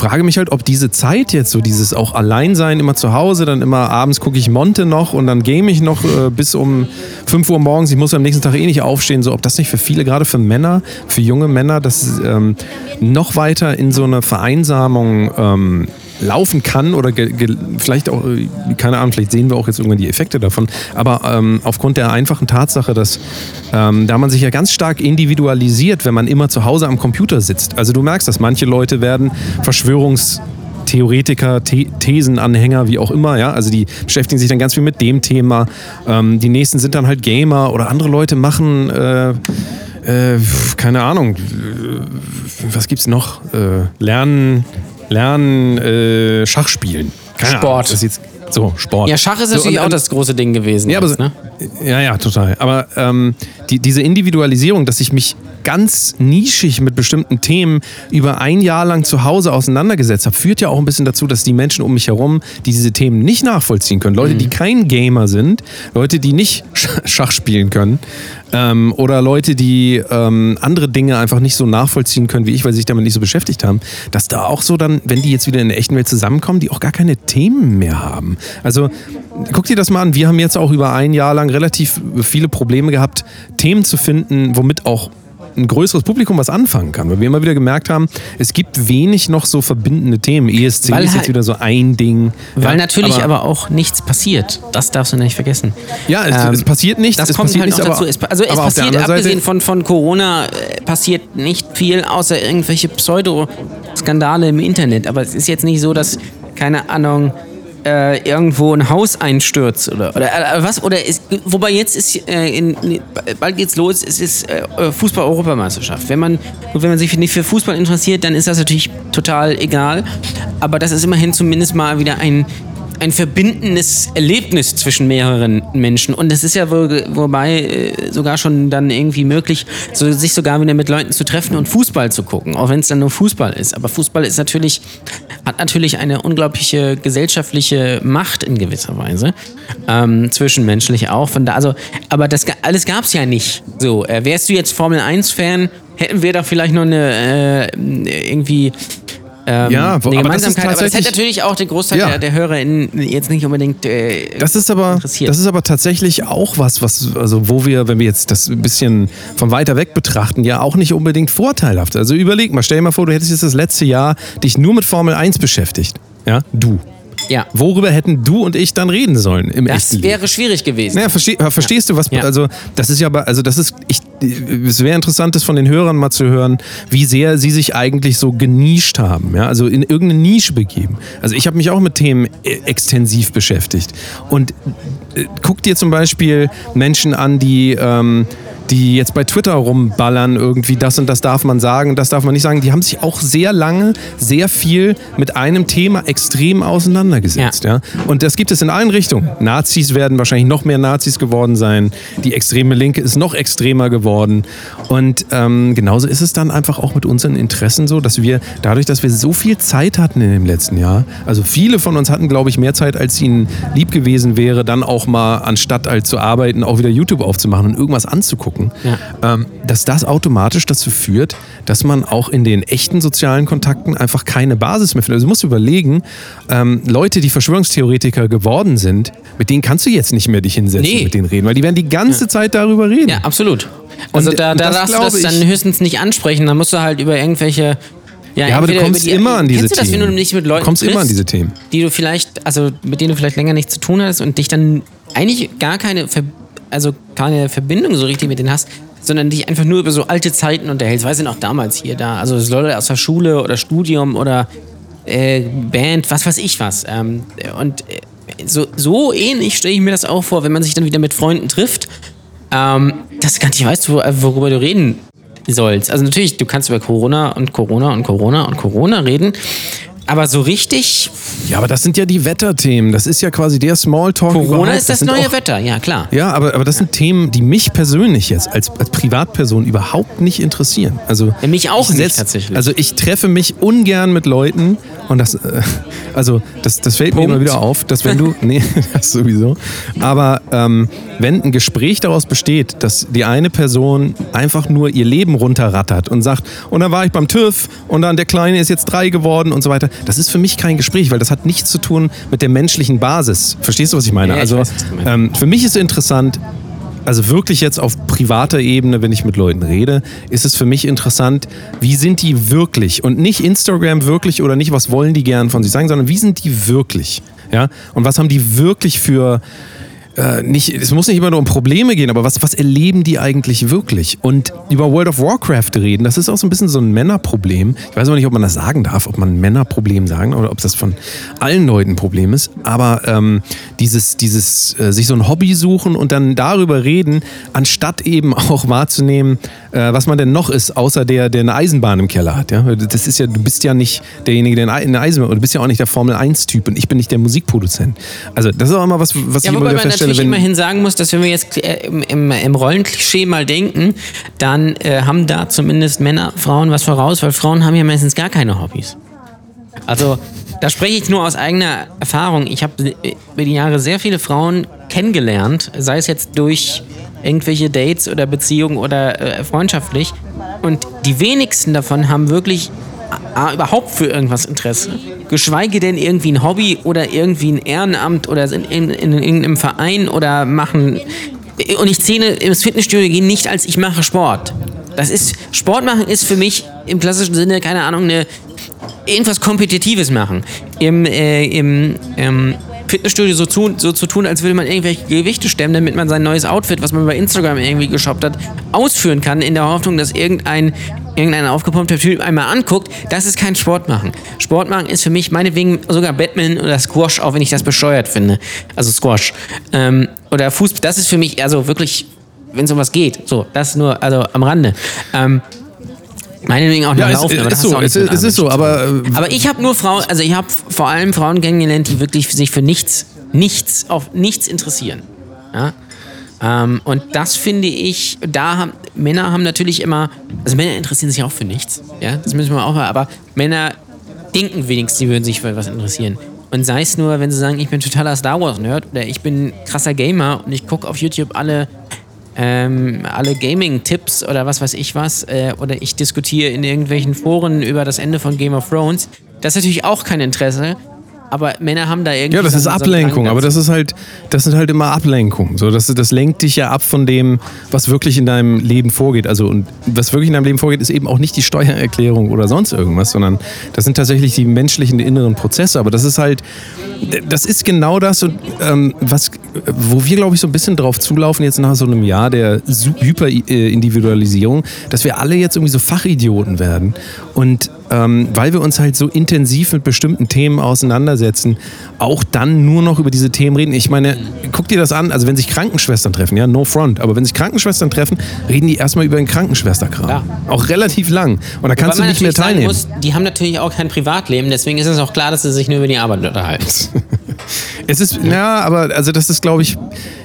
B: frage mich halt, ob diese Zeit jetzt, so dieses auch Alleinsein, immer zu Hause, dann immer abends gucke ich Monte noch und dann game ich noch äh, bis um 5 Uhr morgens, ich muss am nächsten Tag eh nicht aufstehen, so ob das nicht für viele, gerade für Männer, für junge Männer, das ähm, noch weiter in so eine Vereinsamung ähm, laufen kann oder vielleicht auch, äh, keine Ahnung, vielleicht sehen wir auch jetzt irgendwann die Effekte davon, aber ähm, aufgrund der einfachen Tatsache, dass ähm, da man sich ja ganz stark individualisiert, wenn man immer zu Hause am Computer sitzt. Also du merkst, dass manche Leute werden Verschwörungs Theoretiker, The Thesenanhänger, wie auch immer, ja, also die beschäftigen sich dann ganz viel mit dem Thema. Ähm, die nächsten sind dann halt Gamer oder andere Leute machen, äh, äh, keine Ahnung, äh, was gibt's noch? Äh, lernen, lernen, äh, Schach spielen. Keine
C: Sport.
B: Ahnung, das ist jetzt so Sport.
C: Ja, Schach ist
B: So,
C: natürlich
B: und-
C: auch das große Ding gewesen.
B: ja, aber,
C: jetzt, ne?
B: Ja, ja, total. Aber ähm, die, diese Individualisierung, dass ich mich ganz nischig mit bestimmten Themen über ein Jahr lang zu Hause auseinandergesetzt habe, führt ja auch ein bisschen dazu, dass die Menschen um mich herum, die diese Themen nicht nachvollziehen können, Leute, die kein Gamer sind, Leute, die nicht Sch- Schach spielen können, ähm, oder Leute, die ähm, andere Dinge einfach nicht so nachvollziehen können wie ich, weil sie sich damit nicht so beschäftigt haben, dass da auch so dann, wenn die jetzt wieder in der echten Welt zusammenkommen, die auch gar keine Themen mehr haben. Also guck dir das mal an. Wir haben jetzt auch über ein Jahr lang relativ viele Probleme gehabt, Themen zu finden, womit auch ein größeres Publikum was anfangen kann, weil wir immer wieder gemerkt haben, es gibt wenig noch so verbindende Themen. ESC
C: Weil
B: ist
C: halt-
B: jetzt wieder so ein Ding.
C: Weil
B: Ja,
C: natürlich aber, auch nichts passiert. Das darfst du nicht vergessen.
B: Ja, es,
C: Ähm,
B: es passiert nichts.
C: Das
B: es
C: kommt halt noch
B: nichts,
C: dazu.
B: aber,
C: Es, also es
B: aber
C: passiert, abgesehen von, von Corona, äh, passiert nicht viel, außer irgendwelche Pseudo-Skandale im Internet. Aber es ist jetzt nicht so, dass, keine Ahnung, äh, irgendwo ein Haus einstürzt oder, oder äh, was. Oder ist, wobei jetzt ist, äh, in, bald geht's los, es ist äh, Fußball-Europameisterschaft. Wenn man, wenn man sich nicht für Fußball interessiert, dann ist das natürlich total egal. Aber das ist immerhin zumindest mal wieder ein ein verbindendes Erlebnis zwischen mehreren Menschen. Und das ist ja wohl, wobei äh, sogar schon dann irgendwie möglich, so, sich sogar wieder mit Leuten zu treffen und Fußball zu gucken, auch wenn es dann nur Fußball ist. Aber Fußball ist natürlich, hat natürlich eine unglaubliche gesellschaftliche Macht in gewisser Weise. Ähm, zwischenmenschlich auch. Von da, also, aber das alles gab es ja nicht. So, äh, wärst du jetzt Formel 1-Fan, hätten wir da vielleicht noch eine äh, irgendwie ähm,
B: Ja, wo-
C: eine
B: aber das
C: Gemeinsamkeit. Aber das hätte natürlich auch den Großteil
B: Ja.
C: der, der HörerInnen jetzt nicht unbedingt äh,
B: Das ist aber,
C: interessiert.
B: das ist aber tatsächlich auch was, was, also wo wir, wenn wir jetzt das ein bisschen von weiter weg betrachten, ja auch nicht unbedingt vorteilhaft. Also überleg mal, stell dir mal vor, du hättest jetzt das letzte Jahr dich nur mit Formel 1 beschäftigt. Ja, du.
C: Ja.
B: Worüber hätten du und ich dann reden sollen im
C: Das
B: echten Leben?
C: wäre schwierig gewesen.
B: Naja, versteh, verstehst du, was,
C: Ja.
B: also, das ist ja, aber- also, das ist, ich, es wäre interessant, das von den Hörern mal zu hören, wie sehr sie sich eigentlich so genischt haben, ja, also in irgendeine Nische begeben. Also, ich habe mich auch mit Themen äh, extensiv beschäftigt. Und äh, guck dir zum Beispiel Menschen an, die, ähm, die jetzt bei Twitter rumballern, irgendwie das und das darf man sagen, das darf man nicht sagen. Die haben sich auch sehr lange, sehr viel mit einem Thema extrem auseinandergesetzt. Ja. Und das gibt es in allen Richtungen. Nazis werden wahrscheinlich noch mehr Nazis geworden sein. Die extreme Linke ist noch extremer geworden. Und ähm, genauso ist es dann einfach auch mit unseren Interessen so, dass wir dadurch, dass wir so viel Zeit hatten in dem letzten Jahr, also viele von uns hatten, glaube ich, mehr Zeit, als ihnen lieb gewesen wäre, dann auch mal anstatt halt zu arbeiten, auch wieder YouTube aufzumachen und irgendwas anzugucken, ähm, dass das automatisch dazu führt, dass man auch in den echten sozialen Kontakten einfach keine Basis mehr findet. Also du musst überlegen, ähm, Leute, die Verschwörungstheoretiker geworden sind, mit denen kannst du jetzt nicht mehr dich hinsetzen
C: Nee.
B: und mit denen reden, weil die werden die ganze Zeit darüber reden.
C: Ja, absolut. Also
B: Und-
C: da, da darfst du das dann höchstens nicht ansprechen. Da musst du halt über irgendwelche. Ja,
B: Ja, aber du kommst
C: die-
B: immer an diese
C: du das,
B: Themen.
C: du nicht mit Leuten
B: Du kommst immer an
C: triffst,
B: diese Themen.
C: die du vielleicht, also mit denen du vielleicht länger nichts zu tun hast und dich dann eigentlich gar keine, Ver also keine Verbindung so richtig mit denen hast, sondern dich einfach nur über so alte Zeiten unterhältst. Weißt du noch damals hier da, also Leute aus der Schule oder Studium oder äh, Band, was weiß ich was. Ähm, und äh, so, so ähnlich stelle ich mir das auch vor, wenn man sich dann wieder mit Freunden trifft, ähm, dass du gar nicht weißt, wo, worüber du reden sollst. Also natürlich, du kannst über Corona und Corona und Corona und Corona reden, aber so richtig,
B: Ja, aber das sind ja die Wetterthemen. Das ist ja quasi der Smalltalk.
C: Corona
B: überhaupt.
C: ist das,
B: sind
C: neue
B: auch,
C: Wetter, ja klar.
B: Ja, aber, aber das sind Themen, die mich persönlich jetzt als, als Privatperson überhaupt nicht interessieren. Also
C: Ja, mich auch
B: ich
C: nicht tatsächlich.
B: Also ich treffe mich ungern mit Leuten und das, äh, also das, das fällt
C: Punkt.
B: mir immer wieder auf, dass wenn du, nee, das sowieso, aber ähm, wenn ein Gespräch daraus besteht, dass die eine Person einfach nur ihr Leben runterrattert und sagt, und dann war ich beim TÜV und dann der Kleine ist jetzt drei geworden und so weiter, das ist für mich kein Gespräch, weil das hat nichts zu tun mit der menschlichen Basis. Verstehst du, was ich meine?
C: Ja, ich
B: also
C: weiß, du meinst.
B: ähm, für mich ist interessant, also wirklich jetzt auf privater Ebene, wenn ich mit Leuten rede, ist es für mich interessant, wie sind die wirklich und nicht Instagram wirklich oder nicht, was wollen die gern von sich sagen, sondern wie sind die wirklich, ja? Und was haben die wirklich für äh, nicht, es muss nicht immer nur um Probleme gehen, aber was, was erleben die eigentlich wirklich? Und über World of Warcraft reden, das ist auch so ein bisschen so ein Männerproblem. Ich weiß aber nicht, ob man das sagen darf, ob man ein Männerproblem sagen oder ob das von allen Leuten ein Problem ist. Aber ähm, dieses, dieses äh, sich so ein Hobby suchen und dann darüber reden, anstatt eben auch wahrzunehmen, äh, was man denn noch ist, außer der, der eine Eisenbahn im Keller hat. Ja? Das ist ja, du bist ja nicht derjenige, der eine Eisenbahn, du bist ja auch nicht der Formel 1-Typ und ich bin nicht der Musikproduzent. Also das ist auch immer was, was
C: Ja,
B: ich immer wieder feststelle. Stelle,
C: natürlich immerhin sagen muss, dass wenn wir jetzt äh, im, im, im Rollenklischee mal denken, dann äh, haben da zumindest Männer, Frauen was voraus, weil Frauen haben ja meistens gar keine Hobbys. Also, da spreche ich nur aus eigener Erfahrung. Ich habe über die Jahre sehr viele Frauen kennengelernt, sei es jetzt durch irgendwelche Dates oder Beziehungen oder äh, freundschaftlich. Und die wenigsten davon haben wirklich A, überhaupt für irgendwas Interesse. Geschweige denn irgendwie ein Hobby oder irgendwie ein Ehrenamt oder sind in, in, in irgendeinem Verein oder machen. Und ich zähle ins Fitnessstudio gehen nicht als ich mache Sport. Das ist, Sport machen ist für mich im klassischen Sinne, keine Ahnung, eine, irgendwas Kompetitives machen. Im, äh, im, ähm, Fitnessstudio so, zu, so zu tun, als würde man irgendwelche Gewichte stemmen, damit man sein neues Outfit, was man bei Instagram irgendwie geshoppt hat, ausführen kann, in der Hoffnung, dass irgendein, irgendein aufgepumpter Typ einmal anguckt. Das ist kein Sport machen. Sport machen ist für mich meinetwegen sogar Batman oder Squash, auch wenn ich das bescheuert finde. Also Squash. Ähm, oder Fußball. Das ist für mich eher so wirklich, wenn es um was geht. So, das nur, also am Rande. Ähm, Meinetwegen auch noch
B: Ja, es,
C: laufen, aber das
B: ist so,
C: auch nicht
B: es, es ist so, aber äh,
C: aber ich habe nur Frauen, also ich habe vor allem Frauen kennengelernt, die wirklich sich für nichts, nichts, auf nichts interessieren. Ja? Ähm, und das finde ich, da haben Männer haben natürlich immer, also Männer interessieren sich auch für nichts. Ja, das müssen wir auch mal, aber Männer denken wenigstens, sie würden sich für etwas interessieren. Und sei es nur, wenn sie sagen, ich bin totaler Star Wars Nerd oder ich bin krasser Gamer und ich gucke auf YouTube alle ähm, alle Gaming-Tipps oder was weiß ich was, äh, oder ich diskutiere in irgendwelchen Foren über das Ende von Game of Thrones. Das ist natürlich auch kein Interesse, aber Männer haben da irgendwie.
B: Ja, das
C: so-
B: ist
C: so
B: Ablenkung,
C: Drang
B: aber das ist halt, das sind halt immer Ablenkung. So, das, das lenkt dich ja ab von dem, was wirklich in deinem Leben vorgeht. Also und was wirklich in deinem Leben vorgeht, ist eben auch nicht die Steuererklärung oder sonst irgendwas, sondern das sind tatsächlich die menschlichen die inneren Prozesse. Aber das ist halt, das ist genau das, und, ähm, was, wo wir glaube ich so ein bisschen drauf zulaufen jetzt nach so einem Jahr der Hyperindividualisierung, dass wir alle jetzt irgendwie so Fachidioten werden und ähm, weil wir uns halt so intensiv mit bestimmten Themen auseinandersetzen, auch dann nur noch über diese Themen reden. Ich meine, guck dir das an, also wenn sich Krankenschwestern treffen, ja, no front, aber wenn sich Krankenschwestern treffen, reden die erstmal über den Krankenschwesterkram.
C: Klar.
B: Auch relativ lang. Und da kannst
C: Wobei
B: du nicht mehr teilnehmen.
C: Muss, die haben natürlich auch kein Privatleben, deswegen ist es auch klar, dass sie sich nur über die Arbeit unterhalten.
B: Es ist, ja, aber also das ist, glaube ich,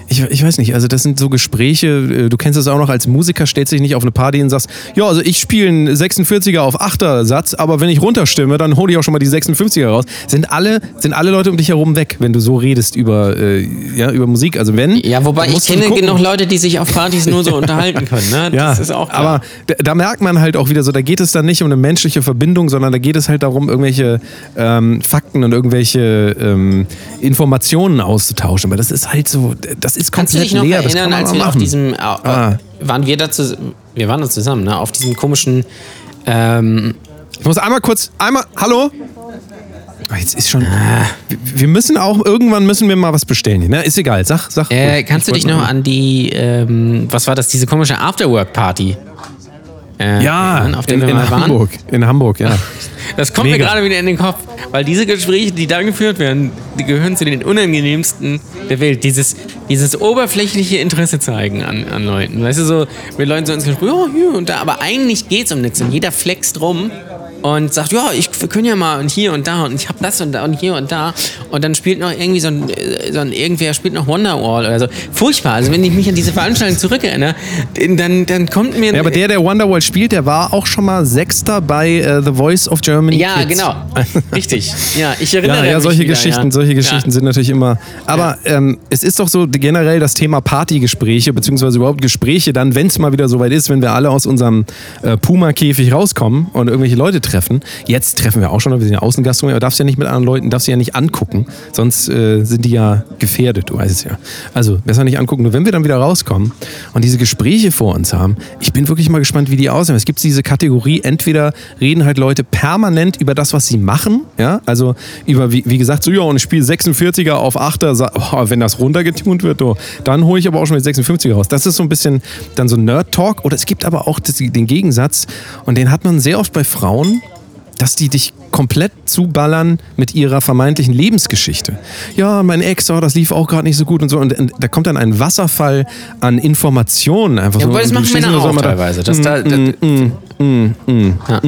B: ich, ich weiß nicht, also das sind so Gespräche, äh, du kennst das auch noch als Musiker, stellst dich nicht auf eine Party und sagst, ja, also ich spiele einen 46er auf 8er Satz, aber wenn ich runterstimme, dann hole ich auch schon mal die 56er raus. Sind alle, sind alle Leute um dich herum weg, wenn du so redest über, äh, ja, über Musik. Also wenn.
C: Ja, wobei ich kenne genug Leute, die sich auf Partys nur so unterhalten können. Ne?
B: Ja,
C: Das ist auch klar.
B: aber da, da merkt man halt auch wieder so, da geht es dann nicht um eine menschliche Verbindung, sondern da geht es halt darum, irgendwelche ähm, Fakten und irgendwelche ähm, Informationen auszutauschen. Aber das ist halt so, das ist
C: Kannst du
B: komplett
C: dich noch
B: leer.
C: erinnern, als wir auf
B: machen.
C: diesem, äh,
B: Ah.
C: waren wir dazu, wir waren da zusammen, ne? auf diesem komischen, ähm,
B: Ich muss einmal kurz, einmal, hallo? Ah, Jetzt ist schon. Wir- Wir müssen auch, irgendwann müssen wir mal was bestellen. Ne? Ist egal, sag, sag.
C: äh, kannst du
B: Ich
C: dich noch an die, ähm, was war das, diese komische Afterwork-Party? Äh,
B: Ja,
C: auf
B: in, in? Hamburg. In Hamburg, ja.
C: Das kommt mir
B: Mega.
C: gerade wieder in den Kopf, weil diese Gespräche, die da geführt werden, die gehören zu den unangenehmsten der Welt. Dieses, dieses oberflächliche Interesse zeigen an, an Leuten. Weißt du, so, mit Leuten so ins Gespräch, oh, hier und da, aber eigentlich geht's um nichts und jeder flext rum und sagt, ja, ich, wir können ja mal und hier und da und ich habe das und da und hier und da und dann spielt noch irgendwie so ein, äh, so ein irgendwer spielt noch Wonderwall oder so. Furchtbar. Also wenn ich mich an diese Veranstaltung zurückerinnere, dann, dann kommt mir...
B: Ja, aber der, der Wonderwall spielt, der war auch schon mal Sechster bei äh, The Voice of Germany.
C: Ja,
B: Kids.
C: genau. Richtig. Ja, ich erinnere
B: Ja,
C: mich
B: ja, solche
C: wieder,
B: Geschichten,
C: ja.
B: solche Geschichten
C: Ja.
B: sind natürlich immer. Aber ähm, es ist doch so generell das Thema Partygespräche, beziehungsweise überhaupt Gespräche dann, wenn es mal wieder soweit ist, wenn wir alle aus unserem äh, Puma-Käfig rauskommen und irgendwelche Leute treffen. Jetzt treffen wir auch schon, wir sind ja Außengastronomie, aber darfst ja nicht mit anderen Leuten, darfst ja nicht angucken, sonst äh, sind die ja gefährdet, du weißt es ja. Also besser nicht angucken. Nur wenn wir dann wieder rauskommen und diese Gespräche vor uns haben, ich bin wirklich mal gespannt, wie die aussehen. Es gibt diese Kategorie, entweder reden halt Leute permanent über das, was sie machen, ja, also über, wie, wie gesagt, so, ja, und ich spiele 46er auf 8er, sa- oh, wenn das runtergetunt wird, oh, dann hole ich aber auch schon mit 56er raus. Das ist so ein bisschen dann so Nerd-Talk oder es gibt aber auch den Gegensatz und den hat man sehr oft bei Frauen, dass die dich komplett zuballern mit ihrer vermeintlichen Lebensgeschichte. Ja, mein Ex, oh, das lief auch gerade nicht so gut und so. Und, und da kommt dann ein Wasserfall an Informationen einfach
C: Ja,
B: so.
C: wobei das machen Männer
B: so
C: auch
B: da,
C: teilweise. Ja.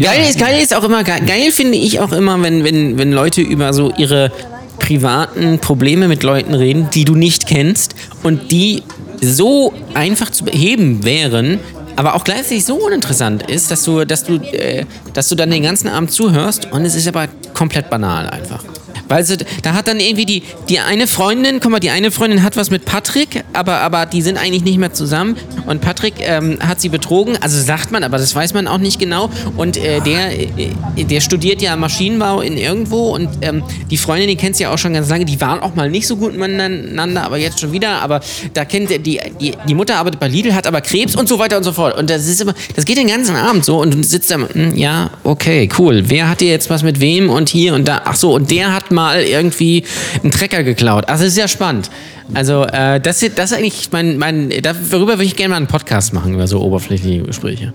C: Geil, ist, geil ist auch immer, geil, geil finde ich auch immer, wenn, wenn, wenn Leute über so ihre privaten Probleme mit Leuten reden, die du nicht kennst und die so einfach zu beheben wären, aber auch gleichzeitig so uninteressant ist, dass du, dass du, äh, dass du dann den ganzen Abend zuhörst und es ist aber komplett banal einfach. Weil sie, da hat dann irgendwie die, die eine Freundin, guck mal, die eine Freundin hat was mit Patrick, aber, aber die sind eigentlich nicht mehr zusammen. Und Patrick ähm, hat sie betrogen, also sagt man, aber das weiß man auch nicht genau. Und äh, der, äh, der studiert ja Maschinenbau in irgendwo und ähm, die Freundin, die kennt sie ja auch schon ganz lange, die waren auch mal nicht so gut miteinander, aber jetzt schon wieder. Aber da kennt die, die, die Mutter arbeitet bei Lidl, hat aber Krebs und so weiter und so fort. Und das ist immer, das geht den ganzen Abend so und du sitzt da, hm, ja, okay, cool. Wer hat dir jetzt was mit wem und hier und da? Ach so, und der hat mal irgendwie einen Trecker geklaut. Also ist ja spannend. Also äh, das, das ist eigentlich mein, mein, darüber würde ich gerne mal einen Podcast machen, über so oberflächliche Gespräche.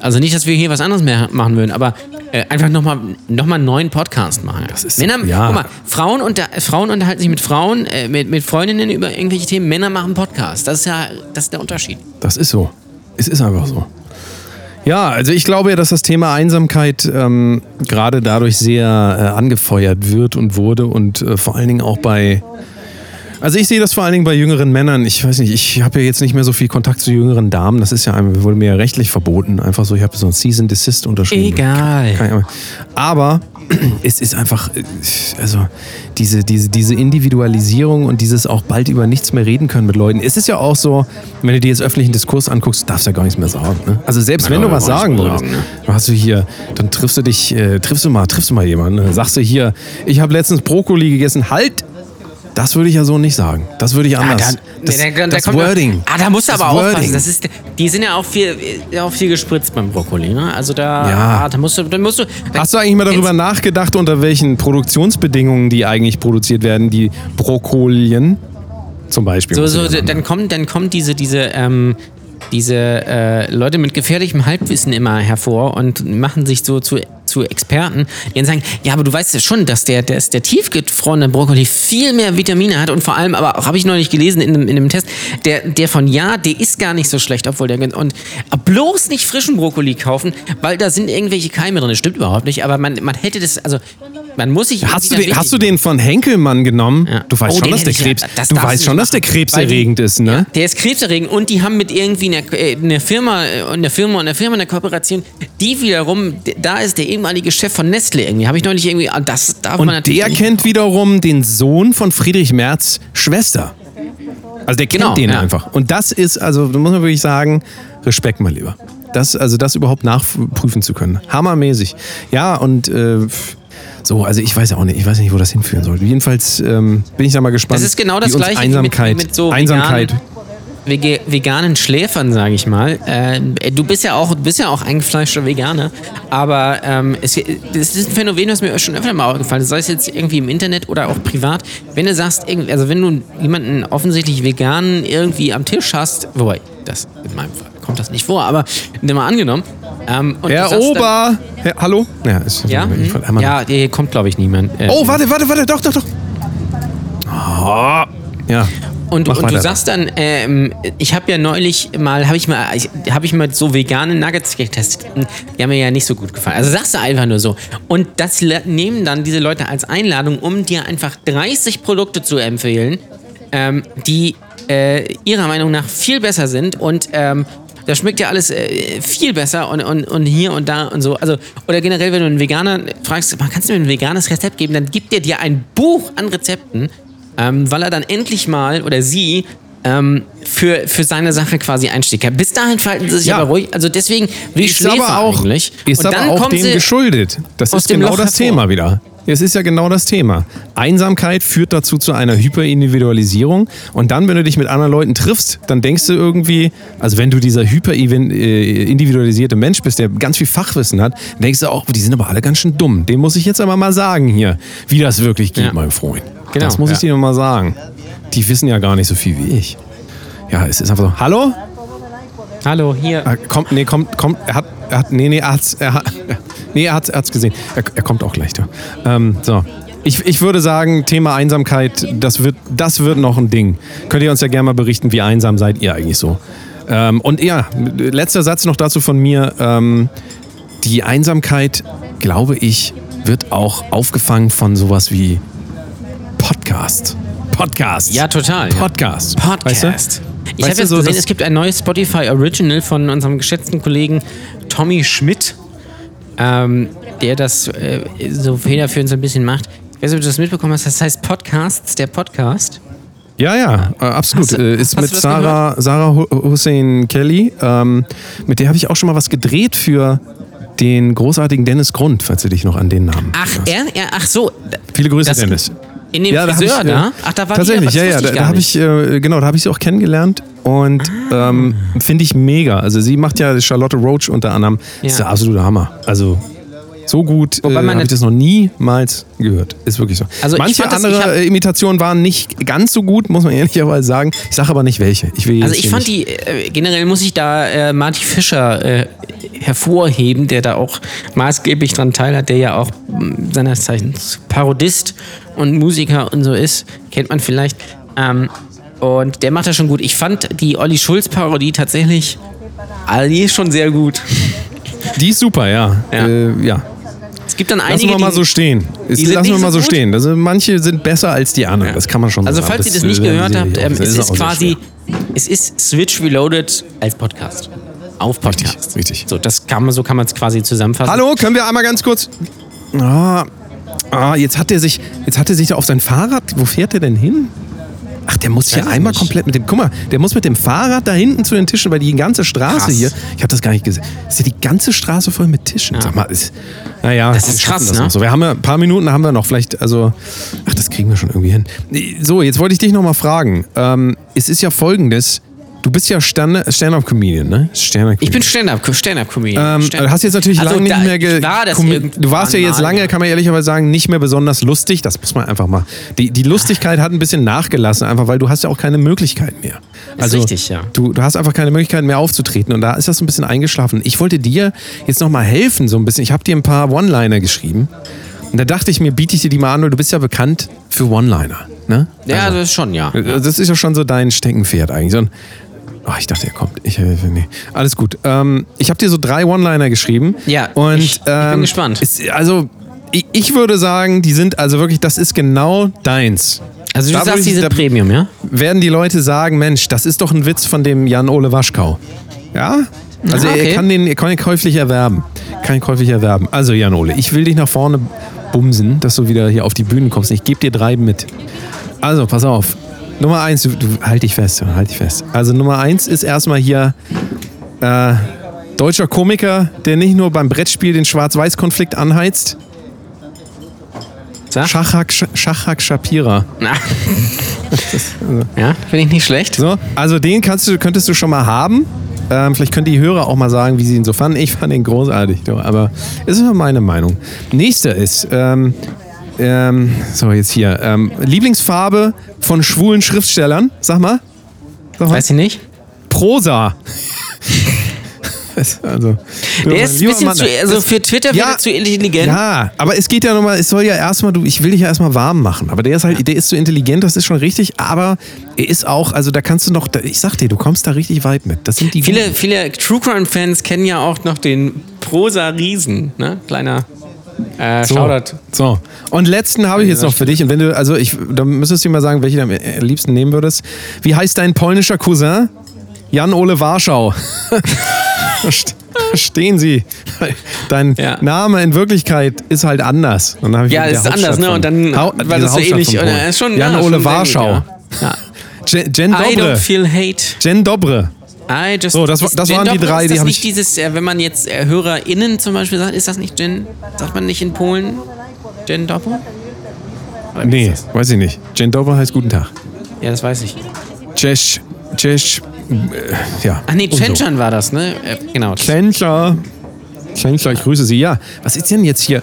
C: Also nicht, dass wir hier was anderes mehr machen würden, aber äh, einfach nochmal noch mal einen neuen Podcast machen.
B: Das ist-
C: Männer,
B: ja.
C: guck mal, Frauen, unter, Frauen unterhalten sich mit Frauen, äh, mit, mit Freundinnen über irgendwelche Themen, Männer machen Podcast. Das ist ja das ist der Unterschied.
B: Das ist so. Es ist einfach so. Ja, also ich glaube ja, dass das Thema Einsamkeit ähm, gerade dadurch sehr äh, angefeuert wird und wurde und äh, vor allen Dingen auch bei. Also ich sehe das vor allen Dingen bei jüngeren Männern. Ich weiß nicht, ich habe ja jetzt nicht mehr so viel Kontakt zu jüngeren Damen. Das ist ja einem- wurde mir ja rechtlich verboten. Einfach so, ich habe so ein Season Desist unterschrieben.
C: Egal.
B: Aber es ist einfach, äh, also diese, diese, diese Individualisierung und dieses auch bald über nichts mehr reden können mit Leuten. Es ist ja auch so, wenn du dir jetzt öffentlichen Diskurs anguckst, darfst du ja gar nichts mehr sagen. Ne? Also selbst wenn du was sagen würdest,
C: sagen,
B: dann hast du hier, dann triffst du dich, äh, triffst du mal, triffst du mal jemanden, dann sagst du hier, ich habe letztens Brokkoli gegessen, halt! Das würde ich ja so nicht sagen. Das würde ich anders.
C: da,
B: das,
C: da- da
B: das Wording.
C: Ah, da musst du aber aufpassen.
B: Wording.
C: Das ist, die sind ja auch viel, auch viel gespritzt beim Brokkoli. Ne? Also da,
B: Ja.
C: ah, da musst du, da musst du.
B: Hast du eigentlich mal darüber nachgedacht, unter welchen Produktionsbedingungen die eigentlich produziert werden, die Brokkolien zum Beispiel?
C: So, so,
B: ja
C: dann kommen, dann kommen diese, diese, ähm, diese äh, Leute mit gefährlichem Halbwissen immer hervor und machen sich so zu, zu Experten, die dann sagen, ja, aber du weißt ja schon, dass der, der, der tiefgefrorene Brokkoli viel mehr Vitamine hat und vor allem, aber habe ich neulich gelesen in einem, in einem Test, der, der von ja, der ist gar nicht so schlecht, obwohl der und bloß nicht frischen Brokkoli kaufen, weil da sind irgendwelche Keime drin. Das stimmt überhaupt nicht, aber man, man hätte das, also man muss sich
B: Hast du, den, hast du den von Henkelmann genommen?
C: Ja.
B: Du weißt
C: Oh,
B: schon, dass der
C: ich ja-
B: Krebs,
C: das
B: du weißt schon, dass der krebserregend ist, ne?
C: Ja, der ist krebserregend und die haben mit irgendwie einer, einer Firma, einer Firma und einer Firma eine Kooperation, die wiederum, da ist der ehemalige Chef von Nestle irgendwie, habe ich neulich irgendwie, ah, das darf man
B: Und
C: natürlich
B: der kennt wiederum den Sohn von Friedrich Merz Schwester. Also der kennt
C: Genau,
B: den
C: ja.
B: einfach. Und das ist, also da muss man wirklich sagen, Respekt mal lieber. Das, also das überhaupt nachprüfen zu können. Hammermäßig. Ja, und äh, so, also ich weiß ja auch nicht, ich weiß nicht, wo das hinführen soll. Jedenfalls ähm, bin ich da mal gespannt.
C: Das ist genau das Gleiche
B: Einsamkeit,
C: mit, mit so
B: Einsamkeit.
C: veganen, veganen Schläfern, sage ich mal. Äh, du bist ja auch, bist ja auch eingefleischter Veganer, aber ähm, es, das ist ein Phänomen, was mir schon öfter mal aufgefallen ist, sei es jetzt irgendwie im Internet oder auch privat. Wenn du sagst, also wenn du jemanden offensichtlich veganen irgendwie am Tisch hast, wobei, das in meinem Fall kommt das nicht vor, aber nimm mal angenommen. Ähm,
B: Herr
C: sagst dann-
B: Ober! Herr, hallo? Ja, ist
C: Ja,
B: ich
C: hm? ja, hier kommt glaube ich niemand. Äh,
B: Oh, warte, warte, warte, doch, doch, doch. Oh. Ja.
C: Und, und du sagst dann, ähm, ich habe ja neulich mal, habe ich mal, ich, habe ich mal so vegane Nuggets getestet. Die haben mir ja nicht so gut gefallen. Also sagst du einfach nur so. Und das nehmen dann diese Leute als Einladung, um dir einfach 30 Produkte zu empfehlen, ähm, die äh, ihrer Meinung nach viel besser sind und ähm, das schmeckt ja alles äh, viel besser und, und, und hier und da und so. Also, oder generell, wenn du einen Veganer fragst, "Man, kannst du mir ein veganes Rezept geben, dann gibt er dir ein Buch an Rezepten, ähm, weil er dann endlich mal oder sie ähm, für, für seine Sache quasi einsteht. Bis dahin verhalten sie sich
B: Ja.
C: aber ruhig. Also deswegen, wie
B: ist aber auch,
C: eigentlich.
B: Ist
C: und
B: aber auch dem
C: sie
B: geschuldet. Das ist genau das
C: hervor.
B: Thema wieder. Es ist ja genau das Thema. Einsamkeit führt dazu zu einer Hyperindividualisierung. Und dann, wenn du dich mit anderen Leuten triffst, dann denkst du irgendwie, also wenn du dieser hyperindividualisierte Mensch bist, der ganz viel Fachwissen hat, denkst du auch, die sind aber alle ganz schön dumm. Dem muss ich jetzt aber mal sagen hier, wie das wirklich geht,
C: Ja.
B: mein Freund.
C: Genau,
B: das muss ich
C: ja.
B: dir mal sagen. Die wissen ja gar nicht so viel wie ich. Ja, es ist einfach so. Hallo?
C: Hallo, hier.
B: Ah, Kommt, nee, kommt, kommt, er hat, er hat, nee, nee, er hat's, er hat, nee, er hat's, er hat's gesehen. Er, er kommt auch gleich da. Ähm, so. Ich, ich würde sagen, Thema Einsamkeit, das wird, das wird noch ein Ding. Könnt ihr uns ja gerne mal berichten, wie einsam seid ihr eigentlich so? Ähm, und ja, letzter Satz noch dazu von mir. Ähm, die Einsamkeit, glaube ich, wird auch aufgefangen von sowas wie Podcast. Podcast.
C: Ja, total.
B: Podcast.
C: Podcast.
B: Weißt du?
C: Ich habe jetzt
B: so
C: gesehen, es gibt ein neues Spotify Original von unserem geschätzten Kollegen Tommy Schmidt, ähm, der das äh, so federführend so ein bisschen macht. Ich weiß nicht, ob du das mitbekommen hast. Das heißt Podcasts, der Podcast.
B: Ja, ja, äh, absolut.
C: Hast du-
B: Äh, ist mit Sarah, Sarah Hu- Hussein Kelly. Ähm, mit der habe ich auch schon mal was gedreht für den großartigen Dennis Grund, falls du dich noch an den Namen.
C: Ach, er, er, ach so.
B: Viele Grüße,
C: Das-
B: Dennis.
C: In dem
B: da hab
C: Friseur,
B: ich, äh,
C: da? Ach, da war
B: Tatsächlich,
C: die,
B: ja, ja. Da, da habe ich, äh, genau, da habe ich sie auch kennengelernt und
C: Ah.
B: ähm, finde ich mega. Also sie macht ja Charlotte Roach unter anderem. Das ist
C: Ja.
B: der absolute Hammer. Also so gut
C: Wobei
B: äh,
C: man
B: habe ich das noch niemals gehört. Ist wirklich so.
C: Also
B: Manche andere
C: hab-
B: Imitationen waren nicht ganz so gut, muss man ehrlicherweise sagen. Ich sage aber nicht welche. Ich will
C: Also ich fand die, äh, generell muss ich da äh, Marty Fischer äh, hervorheben, der da auch maßgeblich dran teilhat, der ja auch mh, seines Zeichens Parodist und Musiker und so ist, kennt man vielleicht. Ähm, und der macht das schon gut. Ich fand die Olli Schulz-Parodie tatsächlich Ali schon sehr gut.
B: Die ist super, ja.
C: Ja.
B: Äh, ja.
C: Es gibt dann
B: Lassen
C: einige,
B: wir mal so stehen. Ist, lassen wir mal
C: so
B: so stehen. Also manche sind besser als die anderen. Das kann man schon
C: Also
B: sagen.
C: falls ihr das nicht gehört
B: sehe
C: habt, ähm,
B: Das
C: es ist
B: so
C: quasi, es ist Switch Reloaded als Podcast. Auf Podcast.
B: Richtig, richtig.
C: So, das kann man, so kann man es quasi zusammenfassen.
B: Hallo, können wir einmal ganz kurz. Ah, ah, jetzt hat er sich, jetzt hat er sich da auf sein Fahrrad. Wo fährt er denn hin? Ach, der muss hier einmal
C: nicht.
B: komplett mit dem. Guck mal, der muss mit dem Fahrrad da hinten zu den Tischen, weil die ganze Straße
C: Krass.
B: hier. Ich habe das gar nicht gesehen. Ist ja die ganze Straße voll mit Tischen. Sag mal, ist, naja,
C: Das ist krass,
B: das
C: ne?
B: So, wir haben ja ein paar Minuten, haben wir noch vielleicht. Also, ach, das kriegen wir schon irgendwie hin. So, jetzt wollte ich dich noch mal fragen. Ähm, es ist ja Folgendes. Du bist ja Stand- Stand-up-Comedian, ne? Stand
C: Ich bin Stand-up, Stand-up-Comedian.
B: ähm, du hast jetzt natürlich
C: Also
B: lange nicht mehr ge
C: war
B: Du warst ja jetzt lange, kann man ehrlicherweise sagen, nicht mehr besonders lustig. Das muss man einfach mal. Die, die Lustigkeit hat ein bisschen nachgelassen, einfach weil du hast ja auch keine Möglichkeit mehr. Also,
C: richtig, ja.
B: Du, du hast einfach keine Möglichkeit mehr aufzutreten und da ist das so ein bisschen eingeschlafen. Ich wollte dir jetzt noch mal helfen, so ein bisschen. Ich habe dir ein paar One-Liner geschrieben und da dachte ich mir, biete ich dir die mal an, weil du bist ja bekannt für One-Liner. Ne?
C: ja, das ist schon, ja.
B: Das ist ja schon so dein Steckenpferd eigentlich. So ein, oh, ich dachte, er kommt. Ich, äh, nee. Alles gut. Ähm, ich habe dir so drei One-Liner geschrieben.
C: Ja,
B: und,
C: ich- ich bin
B: ähm,
C: gespannt.
B: Ist, also, ich, ich würde sagen, die sind also wirklich, das ist genau deins.
C: Also du
B: Da
C: sagst,
B: ich-
C: die sind Premium, ja?
B: Werden die Leute sagen, Mensch, das ist doch ein Witz von dem Jan-Ole Waschkau. Ja? Also
C: Ah,
B: er
C: okay.
B: kann den, er kann ihn käuflich erwerben. Kann ihn käuflich erwerben. Also Jan-Ole, ich will dich nach vorne bumsen, dass du wieder hier auf die Bühne kommst. Ich gebe dir drei mit. Also, pass auf. Nummer eins, du, du halt dich fest, halt dich fest. Also Nummer eins ist erstmal hier äh, deutscher Komiker, der nicht nur beim Brettspiel den Schwarz-Weiß-Konflikt anheizt. Schachak, Schachak Shapira.
C: Na. ja, finde ich nicht schlecht.
B: So, also den kannst du, könntest du schon mal haben. Ähm, vielleicht können die Hörer auch mal sagen, wie sie ihn so fanden. Ich fand ihn großartig, aber ist nur meine Meinung. Nächster ist, ähm, ähm, so jetzt hier, ähm, Lieblingsfarbe von schwulen Schriftstellern. Sag mal. Sag mal.
C: Weiß ich nicht.
B: Prosa. Also,
C: Der ist ein bisschen
B: Mann,
C: zu, also für Twitter
B: Ja.
C: zu intelligent.
B: ja, aber es geht ja nochmal, es soll ja erstmal, du, ich will dich ja erstmal warm machen. Aber der ist halt, der ist so intelligent, das ist schon richtig, aber er ist auch, also da kannst du noch, ich sag dir, du kommst da richtig weit mit. Das sind die
C: Viele,
B: Guten.
C: viele True Crime Fans kennen ja auch noch den Prosa Riesen, ne? Kleiner äh,
B: So,
C: Shoutout.
B: so. Und letzten habe ich jetzt noch für dich. Und wenn du, also ich, da müsstest du mir sagen, welche du am äh, liebsten nehmen würdest. Wie heißt dein polnischer Cousin? Jan-Ole Warschau. Verstehen Sie? Dein
C: Ja.
B: Name in Wirklichkeit ist halt anders. Und dann ich
C: Ja, ist
B: Hauptstadt
C: anders, ne? Und dann
B: Hau-
C: war das so ähnlich. ja,
B: Jan-Ole
C: gut,
B: Warschau.
C: ja. Ja.
B: Jen, Jen
C: I don't
B: Dobre.
C: feel hate.
B: Jen Dobre.
C: I just,
B: So, das das waren die
C: Doppel,
B: drei,
C: ist
B: die
C: das
B: hab
C: nicht
B: ich-
C: dieses, äh, wenn man jetzt äh, HörerInnen zum Beispiel sagt, ist das nicht Gen, sagt man nicht in Polen Gen Doppel? Oder
B: Nee, weiß ich nicht. Jen Dobre heißt Guten Tag.
C: Ja, das weiß ich.
B: Cześć, Cześć, äh, ja.
C: Ach nee,
B: und so.
C: War das, ne? Äh, genau.
B: Tschentscher. Tschentscher, ich grüße Sie. Ja, was ist denn jetzt hier?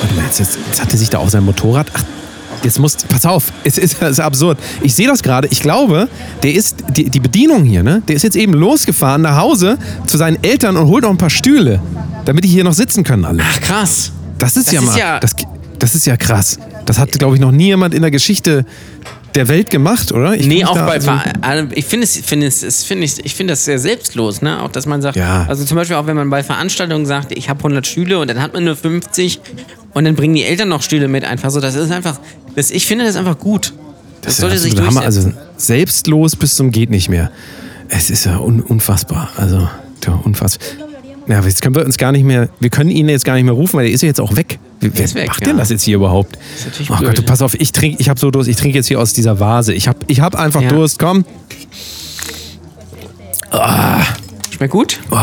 B: Warte mal, jetzt, jetzt, jetzt hat er sich da auf sein Motorrad. Ach, jetzt muss. Pass auf, es ist, es ist absurd. Ich sehe das gerade. Ich glaube, der ist. Die, die Bedienung hier, ne? Der ist jetzt eben losgefahren nach Hause zu seinen Eltern und holt noch ein paar Stühle, damit die hier noch sitzen können alle.
C: Ach krass.
B: Das ist
C: Das
B: ja
C: ist
B: mal.
C: ja-
B: das, das ist ja krass. Das hat, glaube ich, noch nie jemand in der Geschichte der Welt gemacht, oder? Ich
C: nee, auch bei
B: also-
C: Ver- ich finde es, finde es, finde ich, ich finde das sehr selbstlos, ne? Auch dass man sagt,
B: Ja.
C: also zum Beispiel auch wenn man bei Veranstaltungen sagt, ich habe 100 Stühle und dann hat man nur 50 und dann bringen die Eltern noch Stühle mit einfach so. Das ist einfach, das, ich finde das einfach gut. Das,
B: Das
C: sollte sich
B: Hammer.
C: durchsetzen.
B: Also selbstlos bis zum geht nicht mehr. Es ist ja un unfassbar. Also, ja, unfassbar. Ja, jetzt können wir uns gar nicht mehr, wir können ihn jetzt gar nicht mehr rufen, weil der ist ja jetzt auch weg. Wer
C: ist weg,
B: macht
C: ja.
B: denn das jetzt hier überhaupt?
C: ist natürlich
B: oh
C: blöd,
B: Gott, du, pass auf, ich trinke, ich habe so Durst, ich trinke jetzt hier aus dieser Vase. Ich habe ich hab einfach
C: Ja.
B: Durst, komm.
C: Schmeckt gut?
B: Oh,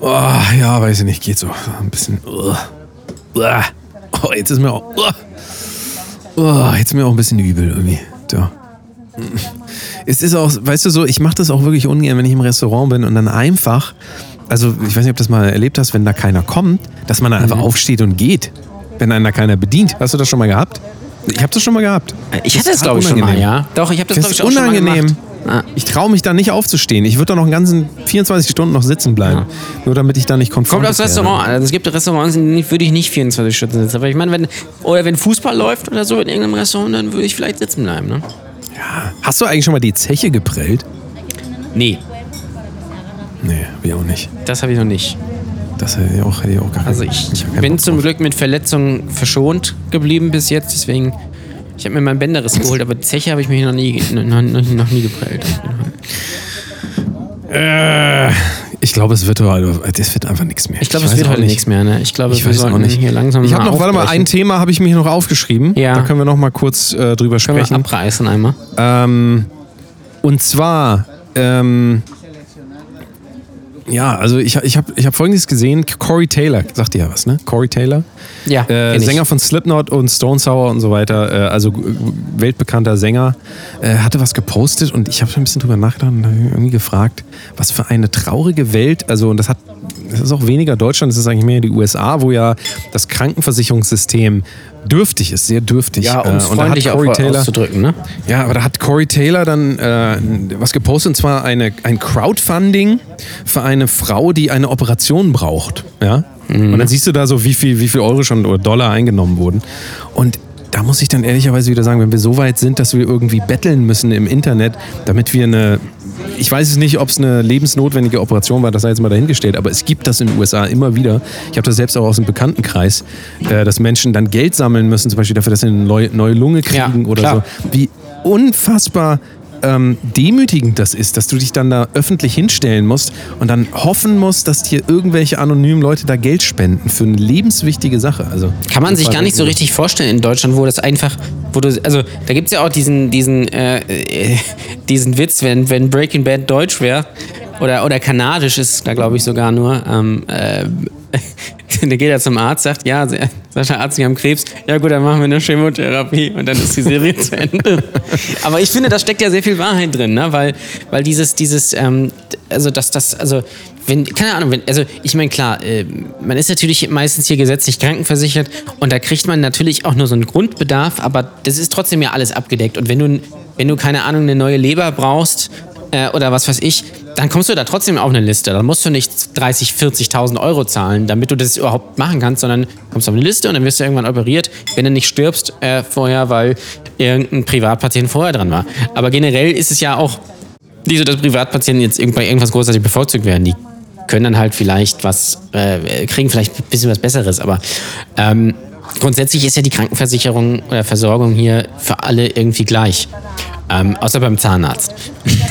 B: oh, ja, weiß ich nicht, geht so. Ein bisschen. Oh, oh jetzt ist mir auch. Oh, oh, jetzt ist mir auch ein bisschen übel irgendwie. So. Es ist auch, weißt du so, ich mache das auch wirklich ungern, wenn ich im Restaurant bin und dann einfach, also ich weiß nicht, ob du das mal erlebt hast, wenn da keiner kommt, dass man dann einfach aufsteht und geht, wenn einen da keiner bedient. Hast du das schon mal gehabt? Ich habe das schon mal gehabt.
C: Ich hatte das, glaube ich, schon mal,
B: unangenehm.
C: ja. Doch, ich habe das,
B: Das
C: glaube ich,
B: ist
C: auch schon mal
B: unangenehm.
C: gemacht. Ah.
B: Ich traue mich da nicht aufzustehen. Ich würde da noch einen ganzen 24 Stunden noch sitzen bleiben. Nur damit ich da nicht
C: Kommt
B: konfrontiert
C: aufs
B: werde.
C: Restaurant an. Also es gibt Restaurants, in denen würde ich nicht 24 Stunden sitzen. Aber ich meine, wenn, oder wenn Fußball läuft oder so in irgendeinem Restaurant, dann würde ich vielleicht sitzen bleiben, ne?
B: Hast du eigentlich schon mal die Zeche geprellt?
C: Nee,
B: Nee, wir auch nicht.
C: das habe ich noch nicht.
B: Das hätte ich auch, hätte ich auch gar
C: Also ich
B: keinen
C: bin zum. Glück mit Verletzungen verschont geblieben bis jetzt, deswegen. Ich habe mir meinen Bänderriss geholt, aber die Zeche habe ich mir noch nie, noch, noch, noch nie geprellt.
B: Äh, ich glaube, es wird, das wird einfach nichts mehr.
C: Ich glaube, es wird
B: auch
C: heute
B: nicht.
C: nichts mehr, ne? Ich glaube,
B: Ich
C: wir
B: weiß auch
C: sollten
B: nicht.
C: hier langsam
B: Ich habe noch, warte mal, ein Thema habe ich mir noch aufgeschrieben.
C: Ja.
B: Da können wir noch mal kurz äh, drüber
C: Können wir
B: sprechen.
C: abreißen einmal?
B: Ähm, und zwar, ähm, ja, also ich, ich habe ich hab folgendes gesehen. Corey Taylor, sagt ihr ja was, ne? Corey Taylor?
C: Ja,
B: Äh. Sänger von Slipknot und Stone Sour und so weiter, äh, also weltbekannter Sänger, äh, hatte was gepostet und ich habe ein bisschen drüber nachgedacht und irgendwie gefragt, was für eine traurige Welt, also und das hat, das ist auch weniger Deutschland, das ist eigentlich mehr die USA, wo ja das Krankenversicherungssystem dürftig ist, sehr dürftig.
C: Ja, um es
B: Äh, und da hat
C: freundlich
B: Corey Taylor,
C: auszudrücken, ne?
B: ja, aber da hat Corey Taylor dann äh, was gepostet, und zwar eine, ein Crowdfunding für eine Frau, die eine Operation braucht. Ja? Und dann siehst du da so, wie viel, wie viel Euro schon oder Dollar eingenommen wurden. Und da muss ich dann ehrlicherweise wieder sagen, wenn wir so weit sind, dass wir irgendwie betteln müssen im Internet, damit wir eine, ich weiß es nicht, ob es eine lebensnotwendige Operation war, das sei jetzt mal dahingestellt, aber es gibt das in den USA immer wieder. Ich habe das selbst auch aus dem Bekanntenkreis, äh, dass Menschen dann Geld sammeln müssen, zum Beispiel dafür, dass sie eine neue, neue Lunge
C: Ja,
B: kriegen oder
C: klar.
B: so. Wie unfassbar ähm, demütigend das ist, dass du dich dann da öffentlich hinstellen musst und dann hoffen musst, dass dir irgendwelche anonymen Leute da Geld spenden für eine lebenswichtige Sache. Also,
C: Kann man sich gar nicht so richtig vorstellen in Deutschland, wo das einfach, wo du, also da gibt es ja auch diesen, diesen, äh, äh, diesen Witz, wenn, wenn Breaking Bad deutsch wäre oder, oder kanadisch ist da glaube ich sogar nur, ähm, äh, dann geht er zum Arzt, sagt, ja, der Arzt, Sie haben Krebs. Ja gut, dann machen wir eine Chemotherapie und dann ist die Serie zu Ende. Aber ich finde, da steckt ja sehr viel Wahrheit drin, ne? weil, weil dieses, dieses, ähm, also dass das, also wenn, keine Ahnung, wenn, also ich meine, klar, äh, man ist natürlich meistens hier gesetzlich krankenversichert und da kriegt man natürlich auch nur so einen Grundbedarf, aber das ist trotzdem ja alles abgedeckt. Und wenn du, wenn du keine Ahnung, eine neue Leber brauchst, äh, oder was weiß ich, dann kommst du da trotzdem auf eine Liste. Dann musst du nicht 30, 40.000 Euro zahlen, damit du das überhaupt machen kannst, sondern kommst auf eine Liste und dann wirst du irgendwann operiert, wenn du nicht stirbst äh, vorher, weil irgendein Privatpatient vorher dran war. Aber generell ist es ja auch nicht so, dass Privatpatienten jetzt bei irgendwas großartig bevorzugt werden. Die können dann halt vielleicht was, äh, kriegen vielleicht ein bisschen was Besseres, aber ähm, grundsätzlich ist ja die Krankenversicherung oder Versorgung hier für alle irgendwie gleich. Ähm, außer beim Zahnarzt.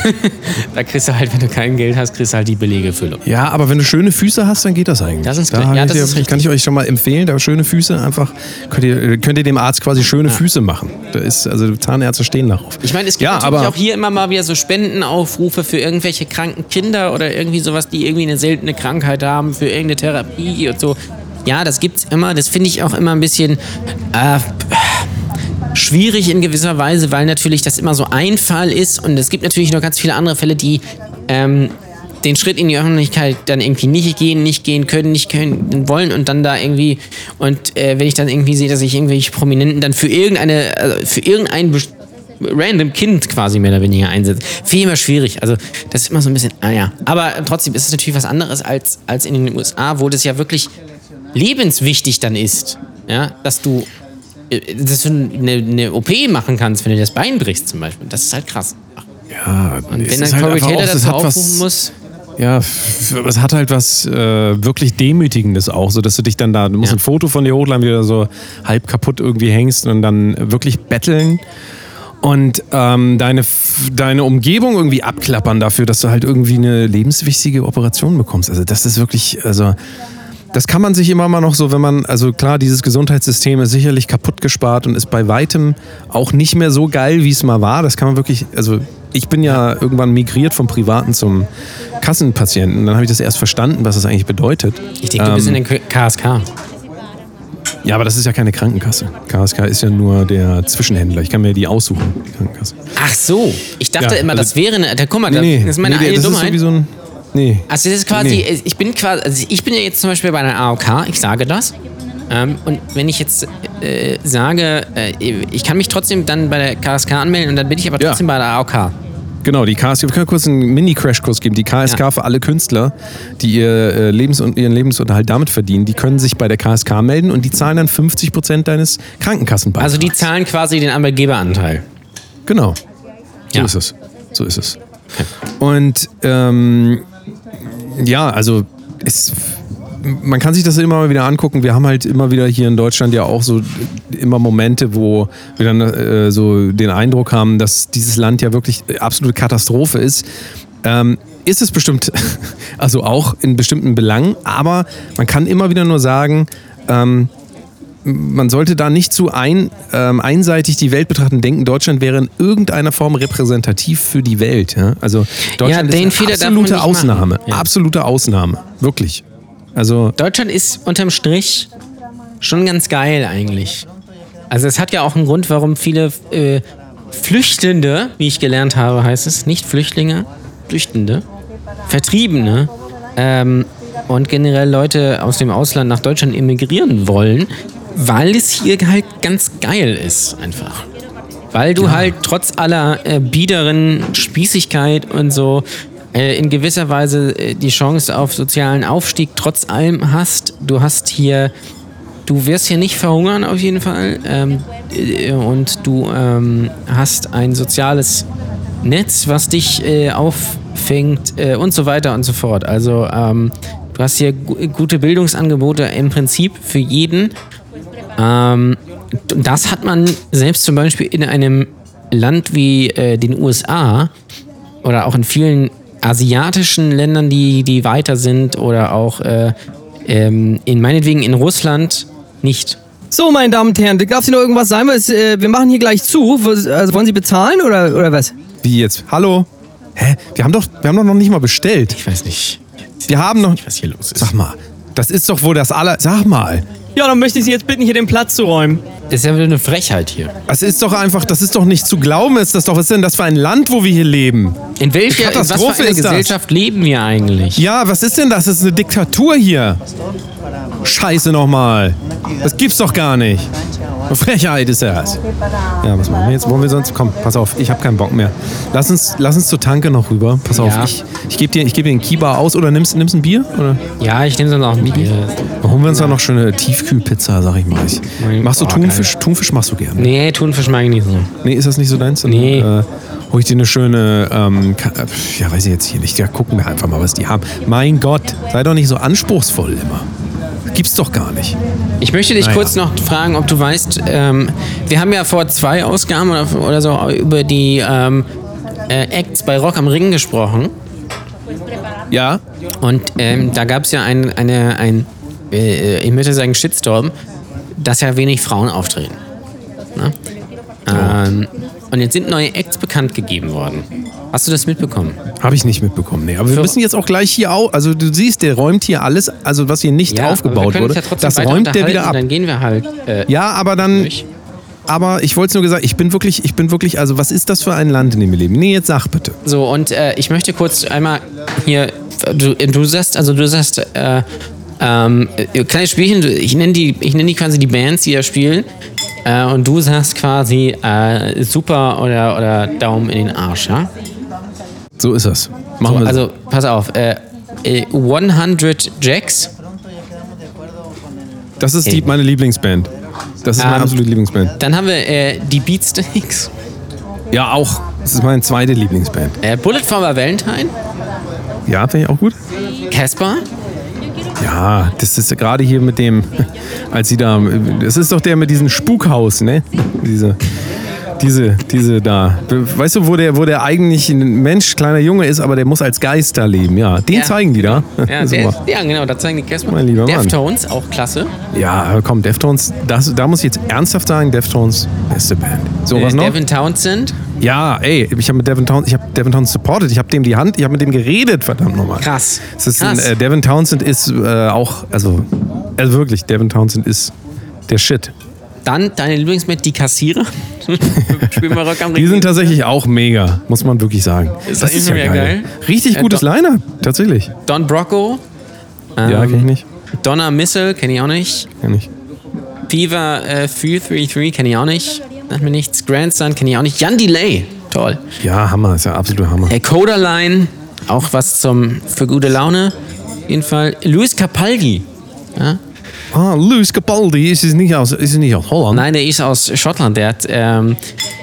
C: da kriegst du halt, wenn du kein Geld hast, kriegst du halt die Belegefüllung.
B: Ja, aber wenn du schöne Füße hast, dann geht das eigentlich.
C: Das ist
B: da
C: klar. Ja, das ist richtig.
B: kann ich euch schon mal empfehlen, da schöne Füße einfach könnt ihr, könnt ihr dem Arzt quasi schöne Füße machen. Da ist also Zahnärzte stehen darauf.
C: Ich meine, es gibt
B: ja,
C: natürlich
B: aber
C: auch hier immer mal wieder so Spendenaufrufe für irgendwelche kranken Kinder oder irgendwie sowas, die irgendwie eine seltene Krankheit haben, für irgendeine Therapie und so. Ja, das gibt's immer. Das finde ich auch immer ein bisschen äh, schwierig in gewisser Weise, weil natürlich das immer so ein Fall ist und es gibt natürlich noch ganz viele andere Fälle, die ähm, den Schritt in die Öffentlichkeit dann irgendwie nicht gehen, nicht gehen können, nicht können wollen und dann da irgendwie und äh, wenn ich dann irgendwie sehe, dass ich irgendwelche Prominenten dann für irgendeine, also für irgendein random Kind quasi mehr oder weniger einsetzt. Ich immer schwierig. Also das ist immer so ein bisschen, ah ja. Aber trotzdem ist es natürlich was anderes als, als in den USA, wo das ja wirklich lebenswichtig dann ist, ja, dass du äh, dass du eine, eine OP machen kannst, wenn du das Bein brichst zum Beispiel. Das ist halt krass.
B: Ja,
C: Und wenn
B: ist
C: dann
B: halt
C: Corey Taylor das aufrufen muss.
B: Ja, es hat halt was äh, wirklich Demütigendes auch, so dass du dich dann da, du musst
C: Ja.
B: ein Foto von dir hochladen, wie du da so halb kaputt irgendwie hängst und dann wirklich betteln und ähm, deine, deine Umgebung irgendwie abklappern dafür, dass du halt irgendwie eine lebenswichtige Operation bekommst. Also das ist wirklich, also das kann man sich immer mal noch so, wenn man, also klar, dieses Gesundheitssystem ist sicherlich kaputt gespart und ist bei weitem auch nicht mehr so geil, wie es mal war. Das kann man wirklich, also ich bin ja irgendwann migriert vom Privaten zum Kassenpatienten. Dann habe ich das erst verstanden, was das eigentlich bedeutet.
C: Ich denke, du bist in der KSK.
B: Ja, aber das ist ja keine Krankenkasse. KSK ist ja nur der Zwischenhändler. Ich kann mir die aussuchen, die Krankenkasse.
C: Ach so. Ich dachte
B: Ja,
C: immer,
B: also-
C: das wäre eine. Da, guck mal, da, das ist meine
B: nee,
C: eine
B: das
C: Dummheit.
B: ist so wie so ein, nee.
C: Also das ist quasi,
B: Nee.
C: ich bin quasi, also ich bin ja jetzt zum Beispiel bei einer AOK, ich sage das. Ähm, und wenn ich jetzt äh, sage, äh, ich kann mich trotzdem dann bei der KSK anmelden und dann bin ich aber
B: Ja.
C: trotzdem bei der AOK.
B: Genau, die KSK, wir können kurz einen Mini-Crashkurs geben. Die KSK
C: Ja.
B: für alle Künstler, die ihr, äh, Lebens ihren Lebensunterhalt damit verdienen, die können sich bei der KSK melden und die zahlen dann 50 Prozent deines Krankenkassenbeitrags.
C: Also die zahlen quasi den Arbeitgeberanteil.
B: Genau. So
C: Ja.
B: ist es. So ist es. Und ähm, ja, also es, man kann sich das immer wieder angucken. Wir haben halt immer wieder hier in Deutschland ja auch so immer Momente, wo wir dann äh, so den Eindruck haben, dass dieses Land ja wirklich absolute Katastrophe ist. Ähm, ist es bestimmt, also auch in bestimmten Belangen, aber man kann immer wieder nur sagen, ähm, man sollte da nicht zu ein, ähm, einseitig die Welt betrachten, denken, Deutschland wäre in irgendeiner Form repräsentativ für die Welt. Ja? Also Deutschland
C: den
B: ist eine absolute. Ausnahme.
C: Ja.
B: Absolute Ausnahme. Wirklich. Also,
C: Deutschland ist unterm Strich schon ganz geil eigentlich. Also es hat ja auch einen Grund, warum viele äh, Flüchtende, wie ich gelernt habe, heißt es, nicht Flüchtlinge, Flüchtende, Vertriebene ähm, und generell Leute aus dem Ausland nach Deutschland emigrieren wollen, weil es hier halt ganz geil ist einfach. Weil du halt trotz aller äh, biederen Spießigkeit und so äh, in gewisser Weise äh, die Chance auf sozialen Aufstieg trotz allem hast. Du hast hier, du wirst hier nicht verhungern auf jeden Fall ähm, äh, und du ähm, hast ein soziales Netz, was dich äh, auffängt äh, und so weiter und so fort. Also ähm, du hast hier gu gute Bildungsangebote im Prinzip für jeden. Ähm, das hat man selbst zum Beispiel in einem Land wie äh, den USA oder auch in vielen asiatischen Ländern, die, die weiter sind oder auch äh, ähm, in meinetwegen in Russland nicht.
D: So, meine Damen und Herren, darf Sie noch irgendwas sein? Weil es, äh, wir machen hier gleich zu. Also wollen Sie bezahlen oder, oder was?
B: wie jetzt? Hallo? Hä? Wir haben doch, wir haben doch noch nicht mal bestellt.
C: Ich weiß nicht,
B: Wir haben noch.
C: was hier los ist.
B: Sag mal, das ist doch wohl das aller. Sag mal.
D: Ja, dann möchte ich Sie jetzt bitten, hier den Platz zu räumen.
C: Das ist ja wieder eine Frechheit hier.
B: Das ist doch einfach, das ist doch nicht zu glauben. Ist das doch, was ist denn das für ein Land, wo wir hier leben?
C: In welcher in was für
B: Katastrophe
C: einer
B: ist das.
C: Gesellschaft leben wir eigentlich?
B: Ja, was ist denn das? Das ist eine Diktatur hier. Scheiße nochmal. Das gibt's doch gar nicht. Frechheit ist das. Ja, was machen wir jetzt? Wollen wir sonst? Komm, pass auf, ich habe keinen Bock mehr. Lass uns, lass uns zur Tanke noch rüber. Pass auf,
C: Ja.
B: ich, ich gebe dir, ich geb dir einen Kiba aus oder nimmst, nimmst ein Bier? Oder?
C: Ja, ich nehme sonst auch ein Bier.
B: Dann holen wir uns da noch schöne Tiefkühlpizza, sag ich mal. Ich, machst du
C: Oh,
B: Thunfisch? Thunfisch machst du gerne.
C: Nee, Thunfisch mag ich nicht so.
B: Nee, ist das nicht so deins? Dann,
C: Nee.
B: Äh, hol ich dir eine schöne, ähm, äh, ja, weiß ich jetzt hier nicht. Ja, gucken wir einfach mal, was die haben. Mein Gott, sei doch nicht so anspruchsvoll immer. Gibt's doch gar nicht.
C: Ich möchte dich
B: Naja.
C: kurz noch fragen, ob du weißt, ähm, wir haben ja vor zwei Ausgaben oder, oder so über die ähm, äh, Acts bei Rock am Ring gesprochen.
B: Ja?
C: Und ähm, da gab es ja ein, eine, ein, äh, ich möchte sagen, Shitstorm, dass ja wenig Frauen auftreten. Ne? Ähm, und jetzt sind neue Acts bekannt gegeben worden. Hast du das mitbekommen?
B: Habe ich nicht mitbekommen. Nee, aber wir
C: Für-
B: müssen jetzt auch gleich hier au Also du siehst, der räumt hier alles, also was hier nicht
C: wir
B: aufgebaut wurde,
C: ja
B: das räumt der wieder ab.
C: Dann gehen wir halt äh,
B: Ja, aber dann.
C: durch.
B: Aber ich wollte es nur gesagt, ich bin wirklich, ich bin wirklich, also was ist das für ein Land, in dem wir leben? Nee, jetzt sag bitte.
C: So, und äh, ich möchte kurz einmal hier, du, du sagst, also du sagst, äh, ähm, äh, kleines Spielchen, ich nenne die, ich nenne die quasi die Bands, die da spielen. Äh, und du sagst quasi äh, super oder, oder Daumen in den Arsch, ja?
B: So ist das. Machen
C: So,
B: wir
C: also, pass auf, äh, äh, 100 Jacks,
B: Das ist die, meine Lieblingsband. Das ist meine
C: Ähm,
B: absolute Lieblingsband.
C: Dann haben wir äh, die Beatsteaks.
B: Ja, auch. Das ist meine zweite Lieblingsband.
C: Äh, Bullet for Valentine.
B: Ja, finde ich auch gut.
C: Casper.
B: Ja, das ist gerade hier mit dem, als sie da, das ist doch der mit diesem Spukhaus, ne? Diese, diese, diese da. Weißt du, wo der, wo der eigentlich ein Mensch, kleiner Junge ist, aber der muss als Geist da leben, ja. Den
C: Ja.
B: zeigen die da.
C: Ja, der, ja, genau, da zeigen die Casper.
B: Mein lieber Mann.
C: Deftones, auch klasse.
B: Ja, aber komm, Deftones, das, da muss ich jetzt ernsthaft sagen, Deftones, beste Band. So,
C: Äh,
B: was noch?
C: Devin Townsend.
B: Ja, ey, ich habe mit Devin Townsend, ich habe Devin Townsend supported, ich habe dem die Hand, ich habe mit dem geredet, verdammt nochmal.
C: Krass.
B: Ist ein,
C: Krass.
B: äh, Devin Townsend ist äh, auch, also, also wirklich, Devin Townsend ist der Shit.
C: Dann deine Lieblingsband, die Kassierer.
B: Die sind tatsächlich auch mega, muss man wirklich sagen.
C: Ist das irgendwie geil?
B: Richtig
C: Äh,
B: gutes Liner, tatsächlich.
C: Don Brocco.
B: ja,
C: Ähm,
B: kenn ich nicht.
C: Donna Missile, kenne ich auch nicht.
B: Kenn ich.
C: Fever äh, 433, kenne ich auch nicht. Sagt mir nichts. Grandson, kenne ich auch nicht. Jan Delay, toll.
B: Ja, Hammer, ist ja absoluter Hammer.
C: Äh, Coderline, auch was zum für gute Laune. Auf jeden Fall. Luis Capaldi. Ja?
B: Ah, Luis Capaldi, ist es nicht aus, ist es nicht aus Holland?
C: Nein, der ist aus Schottland. Der hat ähm,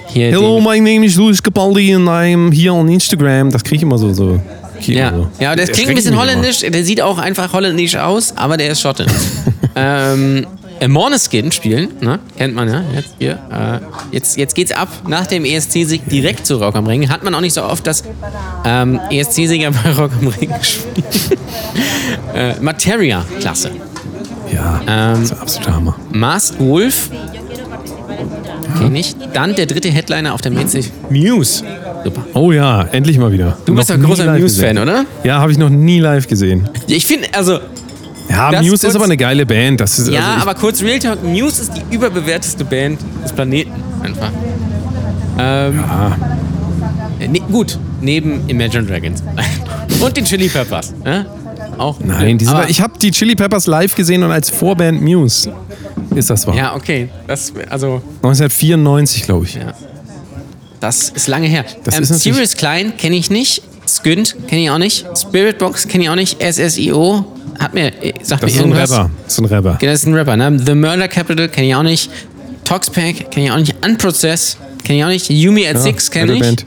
C: hier.
B: Hello, my name is Luis Capaldi and I'm here on Instagram. Das kriege ich immer so. so.
C: ja,
B: so.
C: ja, das klingt ein bisschen holländisch. Der sieht auch einfach holländisch aus, aber der ist Schotte. ähm, äh, Måneskin spielen, ne? kennt man ja. Jetzt, hier, äh, jetzt, jetzt geht's ab nach dem ESC-Sieg direkt zu Rock am Ring. Hat man auch nicht so oft, dass ähm, ESC-Sieger bei Rock am Ring spielen. äh, Materia, klasse.
B: Ja,
C: Ähm,
B: das ist absoluter Hammer.
C: Masked Wolf. Okay, nicht. Dann der dritte Headliner auf der Mainstage. Muse. Super.
B: Oh ja, endlich mal wieder.
C: Du bist
B: Noch
C: doch
B: nie
C: großer Muse-Fan, oder?
B: Ja, habe ich noch nie live gesehen.
C: Ich finde, also,
B: Ja,
C: Das
B: Muse ist aber eine geile Band. Das ist,
C: ja,
B: also
C: aber kurz Real Talk, Muse ist die überbewerteste Band des Planeten. Einfach. Ähm, äh, ne, gut, neben Imagine Dragons. Und den Chili Peppers. Ja? Auch.
B: Nein, die sind,
C: aber,
B: ich habe die Chili Peppers live gesehen und als Vorband Muse ist das wahr.
C: Ja, okay. Das, also,
B: 1994, glaube ich.
C: Ja. Das ist lange her.
B: Das
C: ähm,
B: ist
C: Sirius Klein kenne ich nicht. Skynt kenne ich auch nicht. Spiritbox kenne ich auch nicht. SSIO hat mir, äh, sagt
B: Das
C: mir
B: ein
C: irgendwas.
B: Rapper. Das ist ein Rapper.
C: Okay, das ist ein Rapper, ne? The Murder Capital kenne ich auch nicht. Toxpack kenne ich auch nicht. Unprocess kenne ich auch nicht. Yumi at Six kenne ich.
B: Band.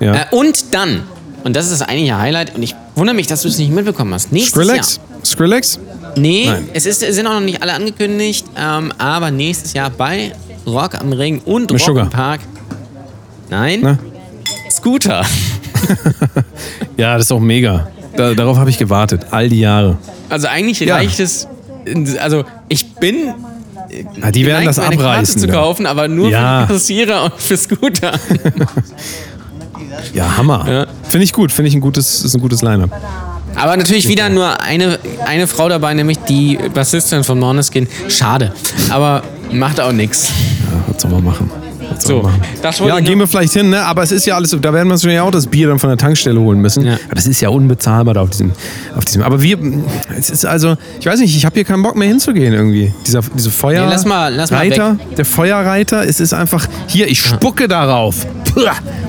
B: Ja.
C: Äh, und dann, und das ist das eigentliche Highlight, und ich wundere mich, dass du es nicht mitbekommen hast. Nächstes
B: Skrillex? Skrillex?
C: Jahr. Nee,
B: Nein.
C: es ist, es sind auch noch nicht alle angekündigt, ähm, aber nächstes Jahr bei Rock am Ring und Rock
B: Sugar.
C: im Park. Nein,
B: Na?
C: Scooter.
B: Ja, das ist auch mega. Da, darauf habe ich gewartet. All die Jahre.
C: Also eigentlich
B: Ja.
C: reicht es. Also ich bin.
B: Ja, die werden das
C: meine Karte
B: abreißen.
C: zu kaufen, aber nur
B: Ja.
C: für Kassierer und für Scooter.
B: Ja, Hammer.
C: Ja.
B: Finde ich gut. Finde ich ein gutes, ist ein gutes Line-Up.
C: Aber natürlich wieder nur eine, eine Frau dabei, nämlich die Bassistin von Måneskin. Schade. Aber macht auch nichts.
B: Ja, was soll man machen? Was
C: So, das wollte
B: ja,
C: ich
B: gehen wir vielleicht hin, ne? aber es ist ja alles, da werden wir uns ja auch das Bier dann von der Tankstelle holen müssen.
C: Ja.
B: Aber das ist ja unbezahlbar da auf diesem, auf diesem. Aber wir, es ist also, ich weiß nicht, ich habe hier keinen Bock mehr hinzugehen irgendwie. Dieser, diese Feuer.
C: Nee, lass mal- lass mal
B: Reiter, der Feuerreiter, es ist einfach, hier, ich spucke darauf. Puh,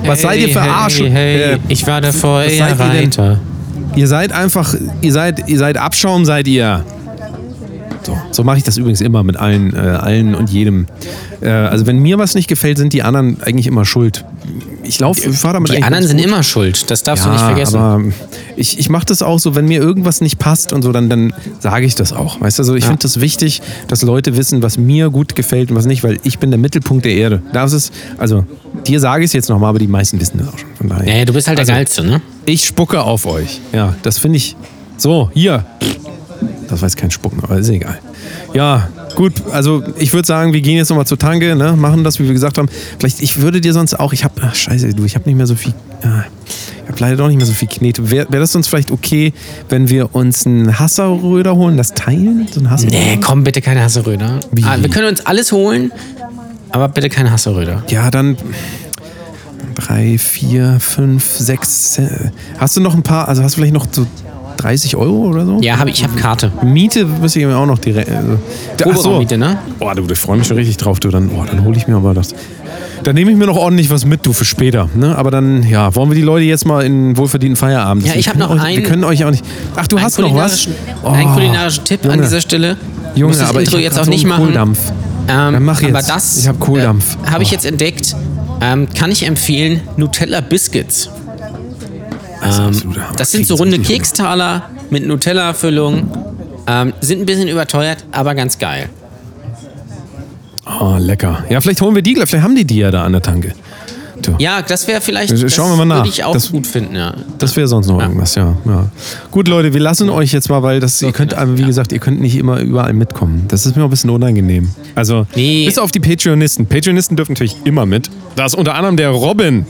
B: was seid ihr für Arsch? äh,
C: ich war der
B: seid ihr denn?
C: Feuerreiter.
B: Ihr seid einfach, ihr seid, ihr seid Abschaum, seid ihr. So, so mache ich das übrigens immer mit allen, äh, allen und jedem. Äh, also wenn mir was nicht gefällt, sind die anderen eigentlich immer schuld. Ich laufe, fahre damit
C: Die anderen sind immer schuld. Das darfst du
B: ja,
C: nicht vergessen.
B: aber ich, ich mache das auch so, wenn mir irgendwas nicht passt und so, dann, dann sage ich das auch. Weißt du, also ich finde das wichtig, dass Leute wissen, was mir gut gefällt und was nicht, weil ich bin der Mittelpunkt der Erde. Das ist, also dir sage ich es jetzt nochmal, aber die meisten wissen das auch schon. Von daher.
C: ja, ja, du bist halt
B: Also,
C: der Geilste, ne?
B: Ich spucke auf euch. Ja, das finde ich. So, hier. Das war jetzt kein Spucken, aber ist egal. Ja, gut. Also ich würde sagen, wir gehen jetzt nochmal zur Tanke, ne? machen das, wie wir gesagt haben. Vielleicht, ich würde dir sonst auch, ich habe, ach scheiße, du, ich habe nicht mehr so viel, ah, ich habe leider doch nicht mehr so viel Knete. Wäre wär das sonst vielleicht okay, wenn wir uns einen Hasserröder holen, das teilen? So ein Hasserröder?
C: Nee, komm, bitte keine Hasseröder. Ah, wir können uns alles holen, aber bitte keine Hasseröder.
B: Ja, dann drei, vier, fünf, sechs. Hast du noch ein paar, also hast du vielleicht noch so 30 Euro oder so?
C: Ja, hab, ich habe Karte.
B: Miete müsste ich mir auch noch direkt. Also,
C: Proberaummiete, ne?
B: Boah, du, ich freue mich schon richtig drauf, du. Dann, boah, dann hole ich mir aber das. Dann nehme ich mir noch ordentlich was mit, du, für später. Ne? Aber dann, ja, wollen wir die Leute jetzt mal in wohlverdienten Feierabend.
C: Ja, ich
B: Wir
C: hab
B: können
C: noch
B: euch,
C: einen-
B: Wir können euch auch nicht. Ach, du hast noch was?
C: kulinarischen- Einen kulinarischen Tipp an
B: Junge.
C: dieser Stelle.
B: Junge,
C: muss das
B: aber
C: Intro
B: ich
C: jetzt auch
B: so
C: nicht machen.
B: Kohldampf.
C: Ähm,
B: Dann mach
C: Aber
B: jetzt.
C: das
B: Ich hab Kohldampf.
C: Äh, habe ich
B: Oh.
C: jetzt entdeckt. Ähm, kann ich empfehlen, Nutella Biscuits.
B: Hammer.
C: Das sind so runde. Kekstaler mit Nutella-Füllung. Ähm, sind ein bisschen überteuert, aber ganz geil.
B: Oh, lecker. Ja, vielleicht holen wir die gleich. Vielleicht haben die die ja da an der Tanke. Du.
C: Ja, das wäre vielleicht.
B: Schauen wir mal nach.
C: Würde ich auch
B: Das-
C: gut finden, ja.
B: Das wäre sonst noch irgendwas, ja, ja. Gut, Leute, wir lassen euch jetzt mal, weil das, ihr könnt, wie gesagt, ihr könnt nicht immer überall mitkommen. Das ist mir auch ein bisschen unangenehm. Also,
C: Nee.
B: bis auf die Patreonisten. Patreonisten dürfen natürlich immer mit. Da ist unter anderem der Robin.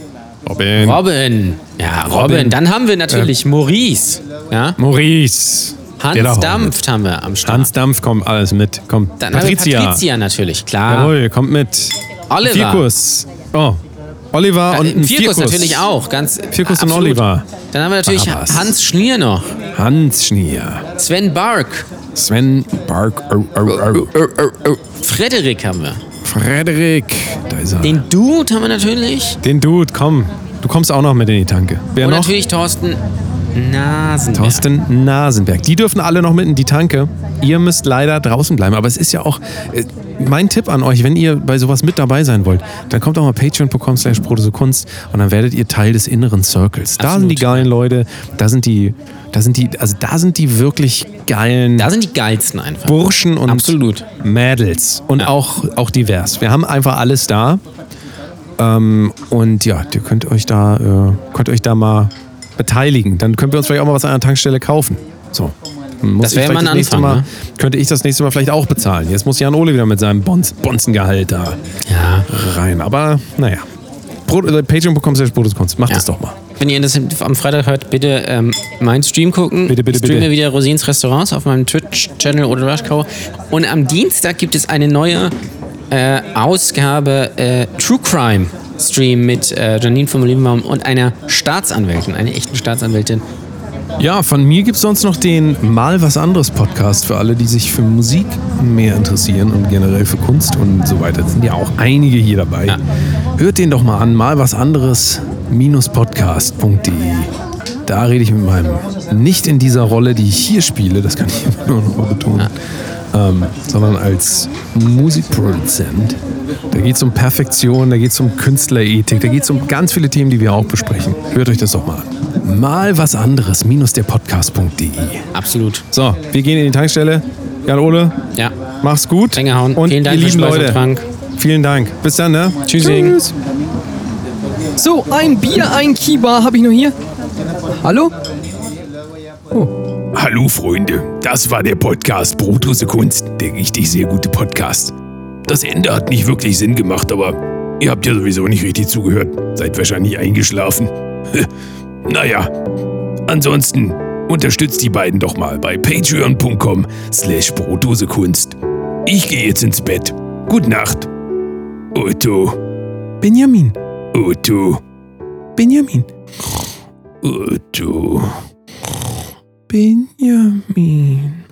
B: Robin.
C: Robin. Ja, Robin.
B: Robin.
C: Dann haben wir natürlich Maurice. Ja?
B: Maurice.
C: Hans Dampft haben wir am. Start.
B: Hans Dampf kommt alles mit. Kommt.
C: Dann
B: Patricia.
C: Patricia natürlich, klar.
B: Jawohl, kommt mit.
C: Oliver.
B: Vierkus. Oh. Oliver und
C: Äh,
B: ein
C: Vierkus
B: Vierkus.
C: natürlich auch. Ganz,
B: Vierkus und
C: absolut.
B: Oliver.
C: Dann haben wir natürlich
B: Barbas.
C: Hans Schnier noch.
B: Hans Schnier.
C: Sven Bark.
B: Sven Bark. Oh, oh, oh.
C: Frederik haben wir.
B: Frederik. Da ist er. Den,
C: Den Dude haben wir natürlich.
B: Dude, komm. Du kommst auch noch mit in die Tanke. Wer
C: Und
B: noch?
C: natürlich Thorsten Nasenberg.
B: Thorsten Nasenberg. Die dürfen alle noch mit in die Tanke. Ihr müsst leider draußen bleiben. Aber es ist ja auch äh, mein Tipp an euch, wenn ihr bei sowas mit dabei sein wollt, dann kommt auch mal patreon.com slash Kunst und dann werdet ihr Teil des inneren Circles. Da sind die
C: Absolut.
B: geilen Leute, da sind die, da sind die, also da sind die wirklich geilen
C: Da sind die geilsten einfach.
B: Burschen und
C: Absolut.
B: Mädels und auch, auch divers. Wir haben einfach alles da. Ähm, und ja, ihr könnt euch da, äh, könnt euch da mal beteiligen. Dann können wir uns vielleicht auch mal was an der Tankstelle kaufen. So. Muss
C: Das wäre mal ein Anfang,
B: Mal,
C: ne?
B: Könnte ich das nächste Mal vielleicht auch bezahlen. Jetzt muss Jan Ole wieder mit seinem Bonz, Bonzengehalt da
C: Ja.
B: rein. Aber naja. Äh, Patreon.com slash Kunst. Macht
C: Ja.
B: das doch mal.
C: Wenn ihr das am Freitag hört, bitte ähm, meinen Stream gucken.
B: Bitte, bitte,
C: ich streame
B: bitte.
C: wieder Rosins Restaurants auf meinem Twitch-Channel oder Rushcow. Und am Dienstag gibt es eine neue äh, Ausgabe äh, True Crime Stream mit äh, Janine von Olivenbaum und einer Staatsanwältin, einer echten Staatsanwältin.
B: Ja, von mir gibt es sonst noch den Mal was anderes Podcast für alle, die sich für Musik mehr interessieren und generell für Kunst und so weiter. Es sind ja auch einige hier dabei.
C: Ja.
B: Hört den doch mal an, mal was anderes podcast.de. Da rede ich mit meinem, nicht in dieser Rolle, die ich hier spiele, das kann ich immer nur noch mal betonen, ähm, sondern als Musikproduzent. Da geht es um Perfektion, da geht es um Künstlerethik, da geht es um ganz viele Themen, die wir auch besprechen. Hört euch das doch mal an. Mal was anderes, minus der Podcast.de.
C: Absolut.
B: So, wir gehen in die Tankstelle. Jan Ole,
C: Ja.
B: mach's gut.
C: Reingehauen.
B: Und
C: Vielen Dank
B: ihr
C: für
B: lieben Leute,
C: Trank.
B: vielen Dank. Bis dann, ne?
C: Tschüssing.
B: Tschüss.
D: So, ein Bier, ein Kiba habe ich noch hier. Hallo?
A: Hallo Freunde, das war der Podcast Brotdose Kunst, der richtig sehr gute Podcast. Das Ende hat nicht wirklich Sinn gemacht, aber ihr habt ja sowieso nicht richtig zugehört, seid wahrscheinlich eingeschlafen. naja, ansonsten unterstützt die beiden doch mal bei patreon.com slash Brotdosekunst. Ich gehe jetzt ins Bett. Gute Nacht. Otto,
B: Benjamin,
A: Otto,
B: Benjamin,
A: Otto.
B: Benjamin.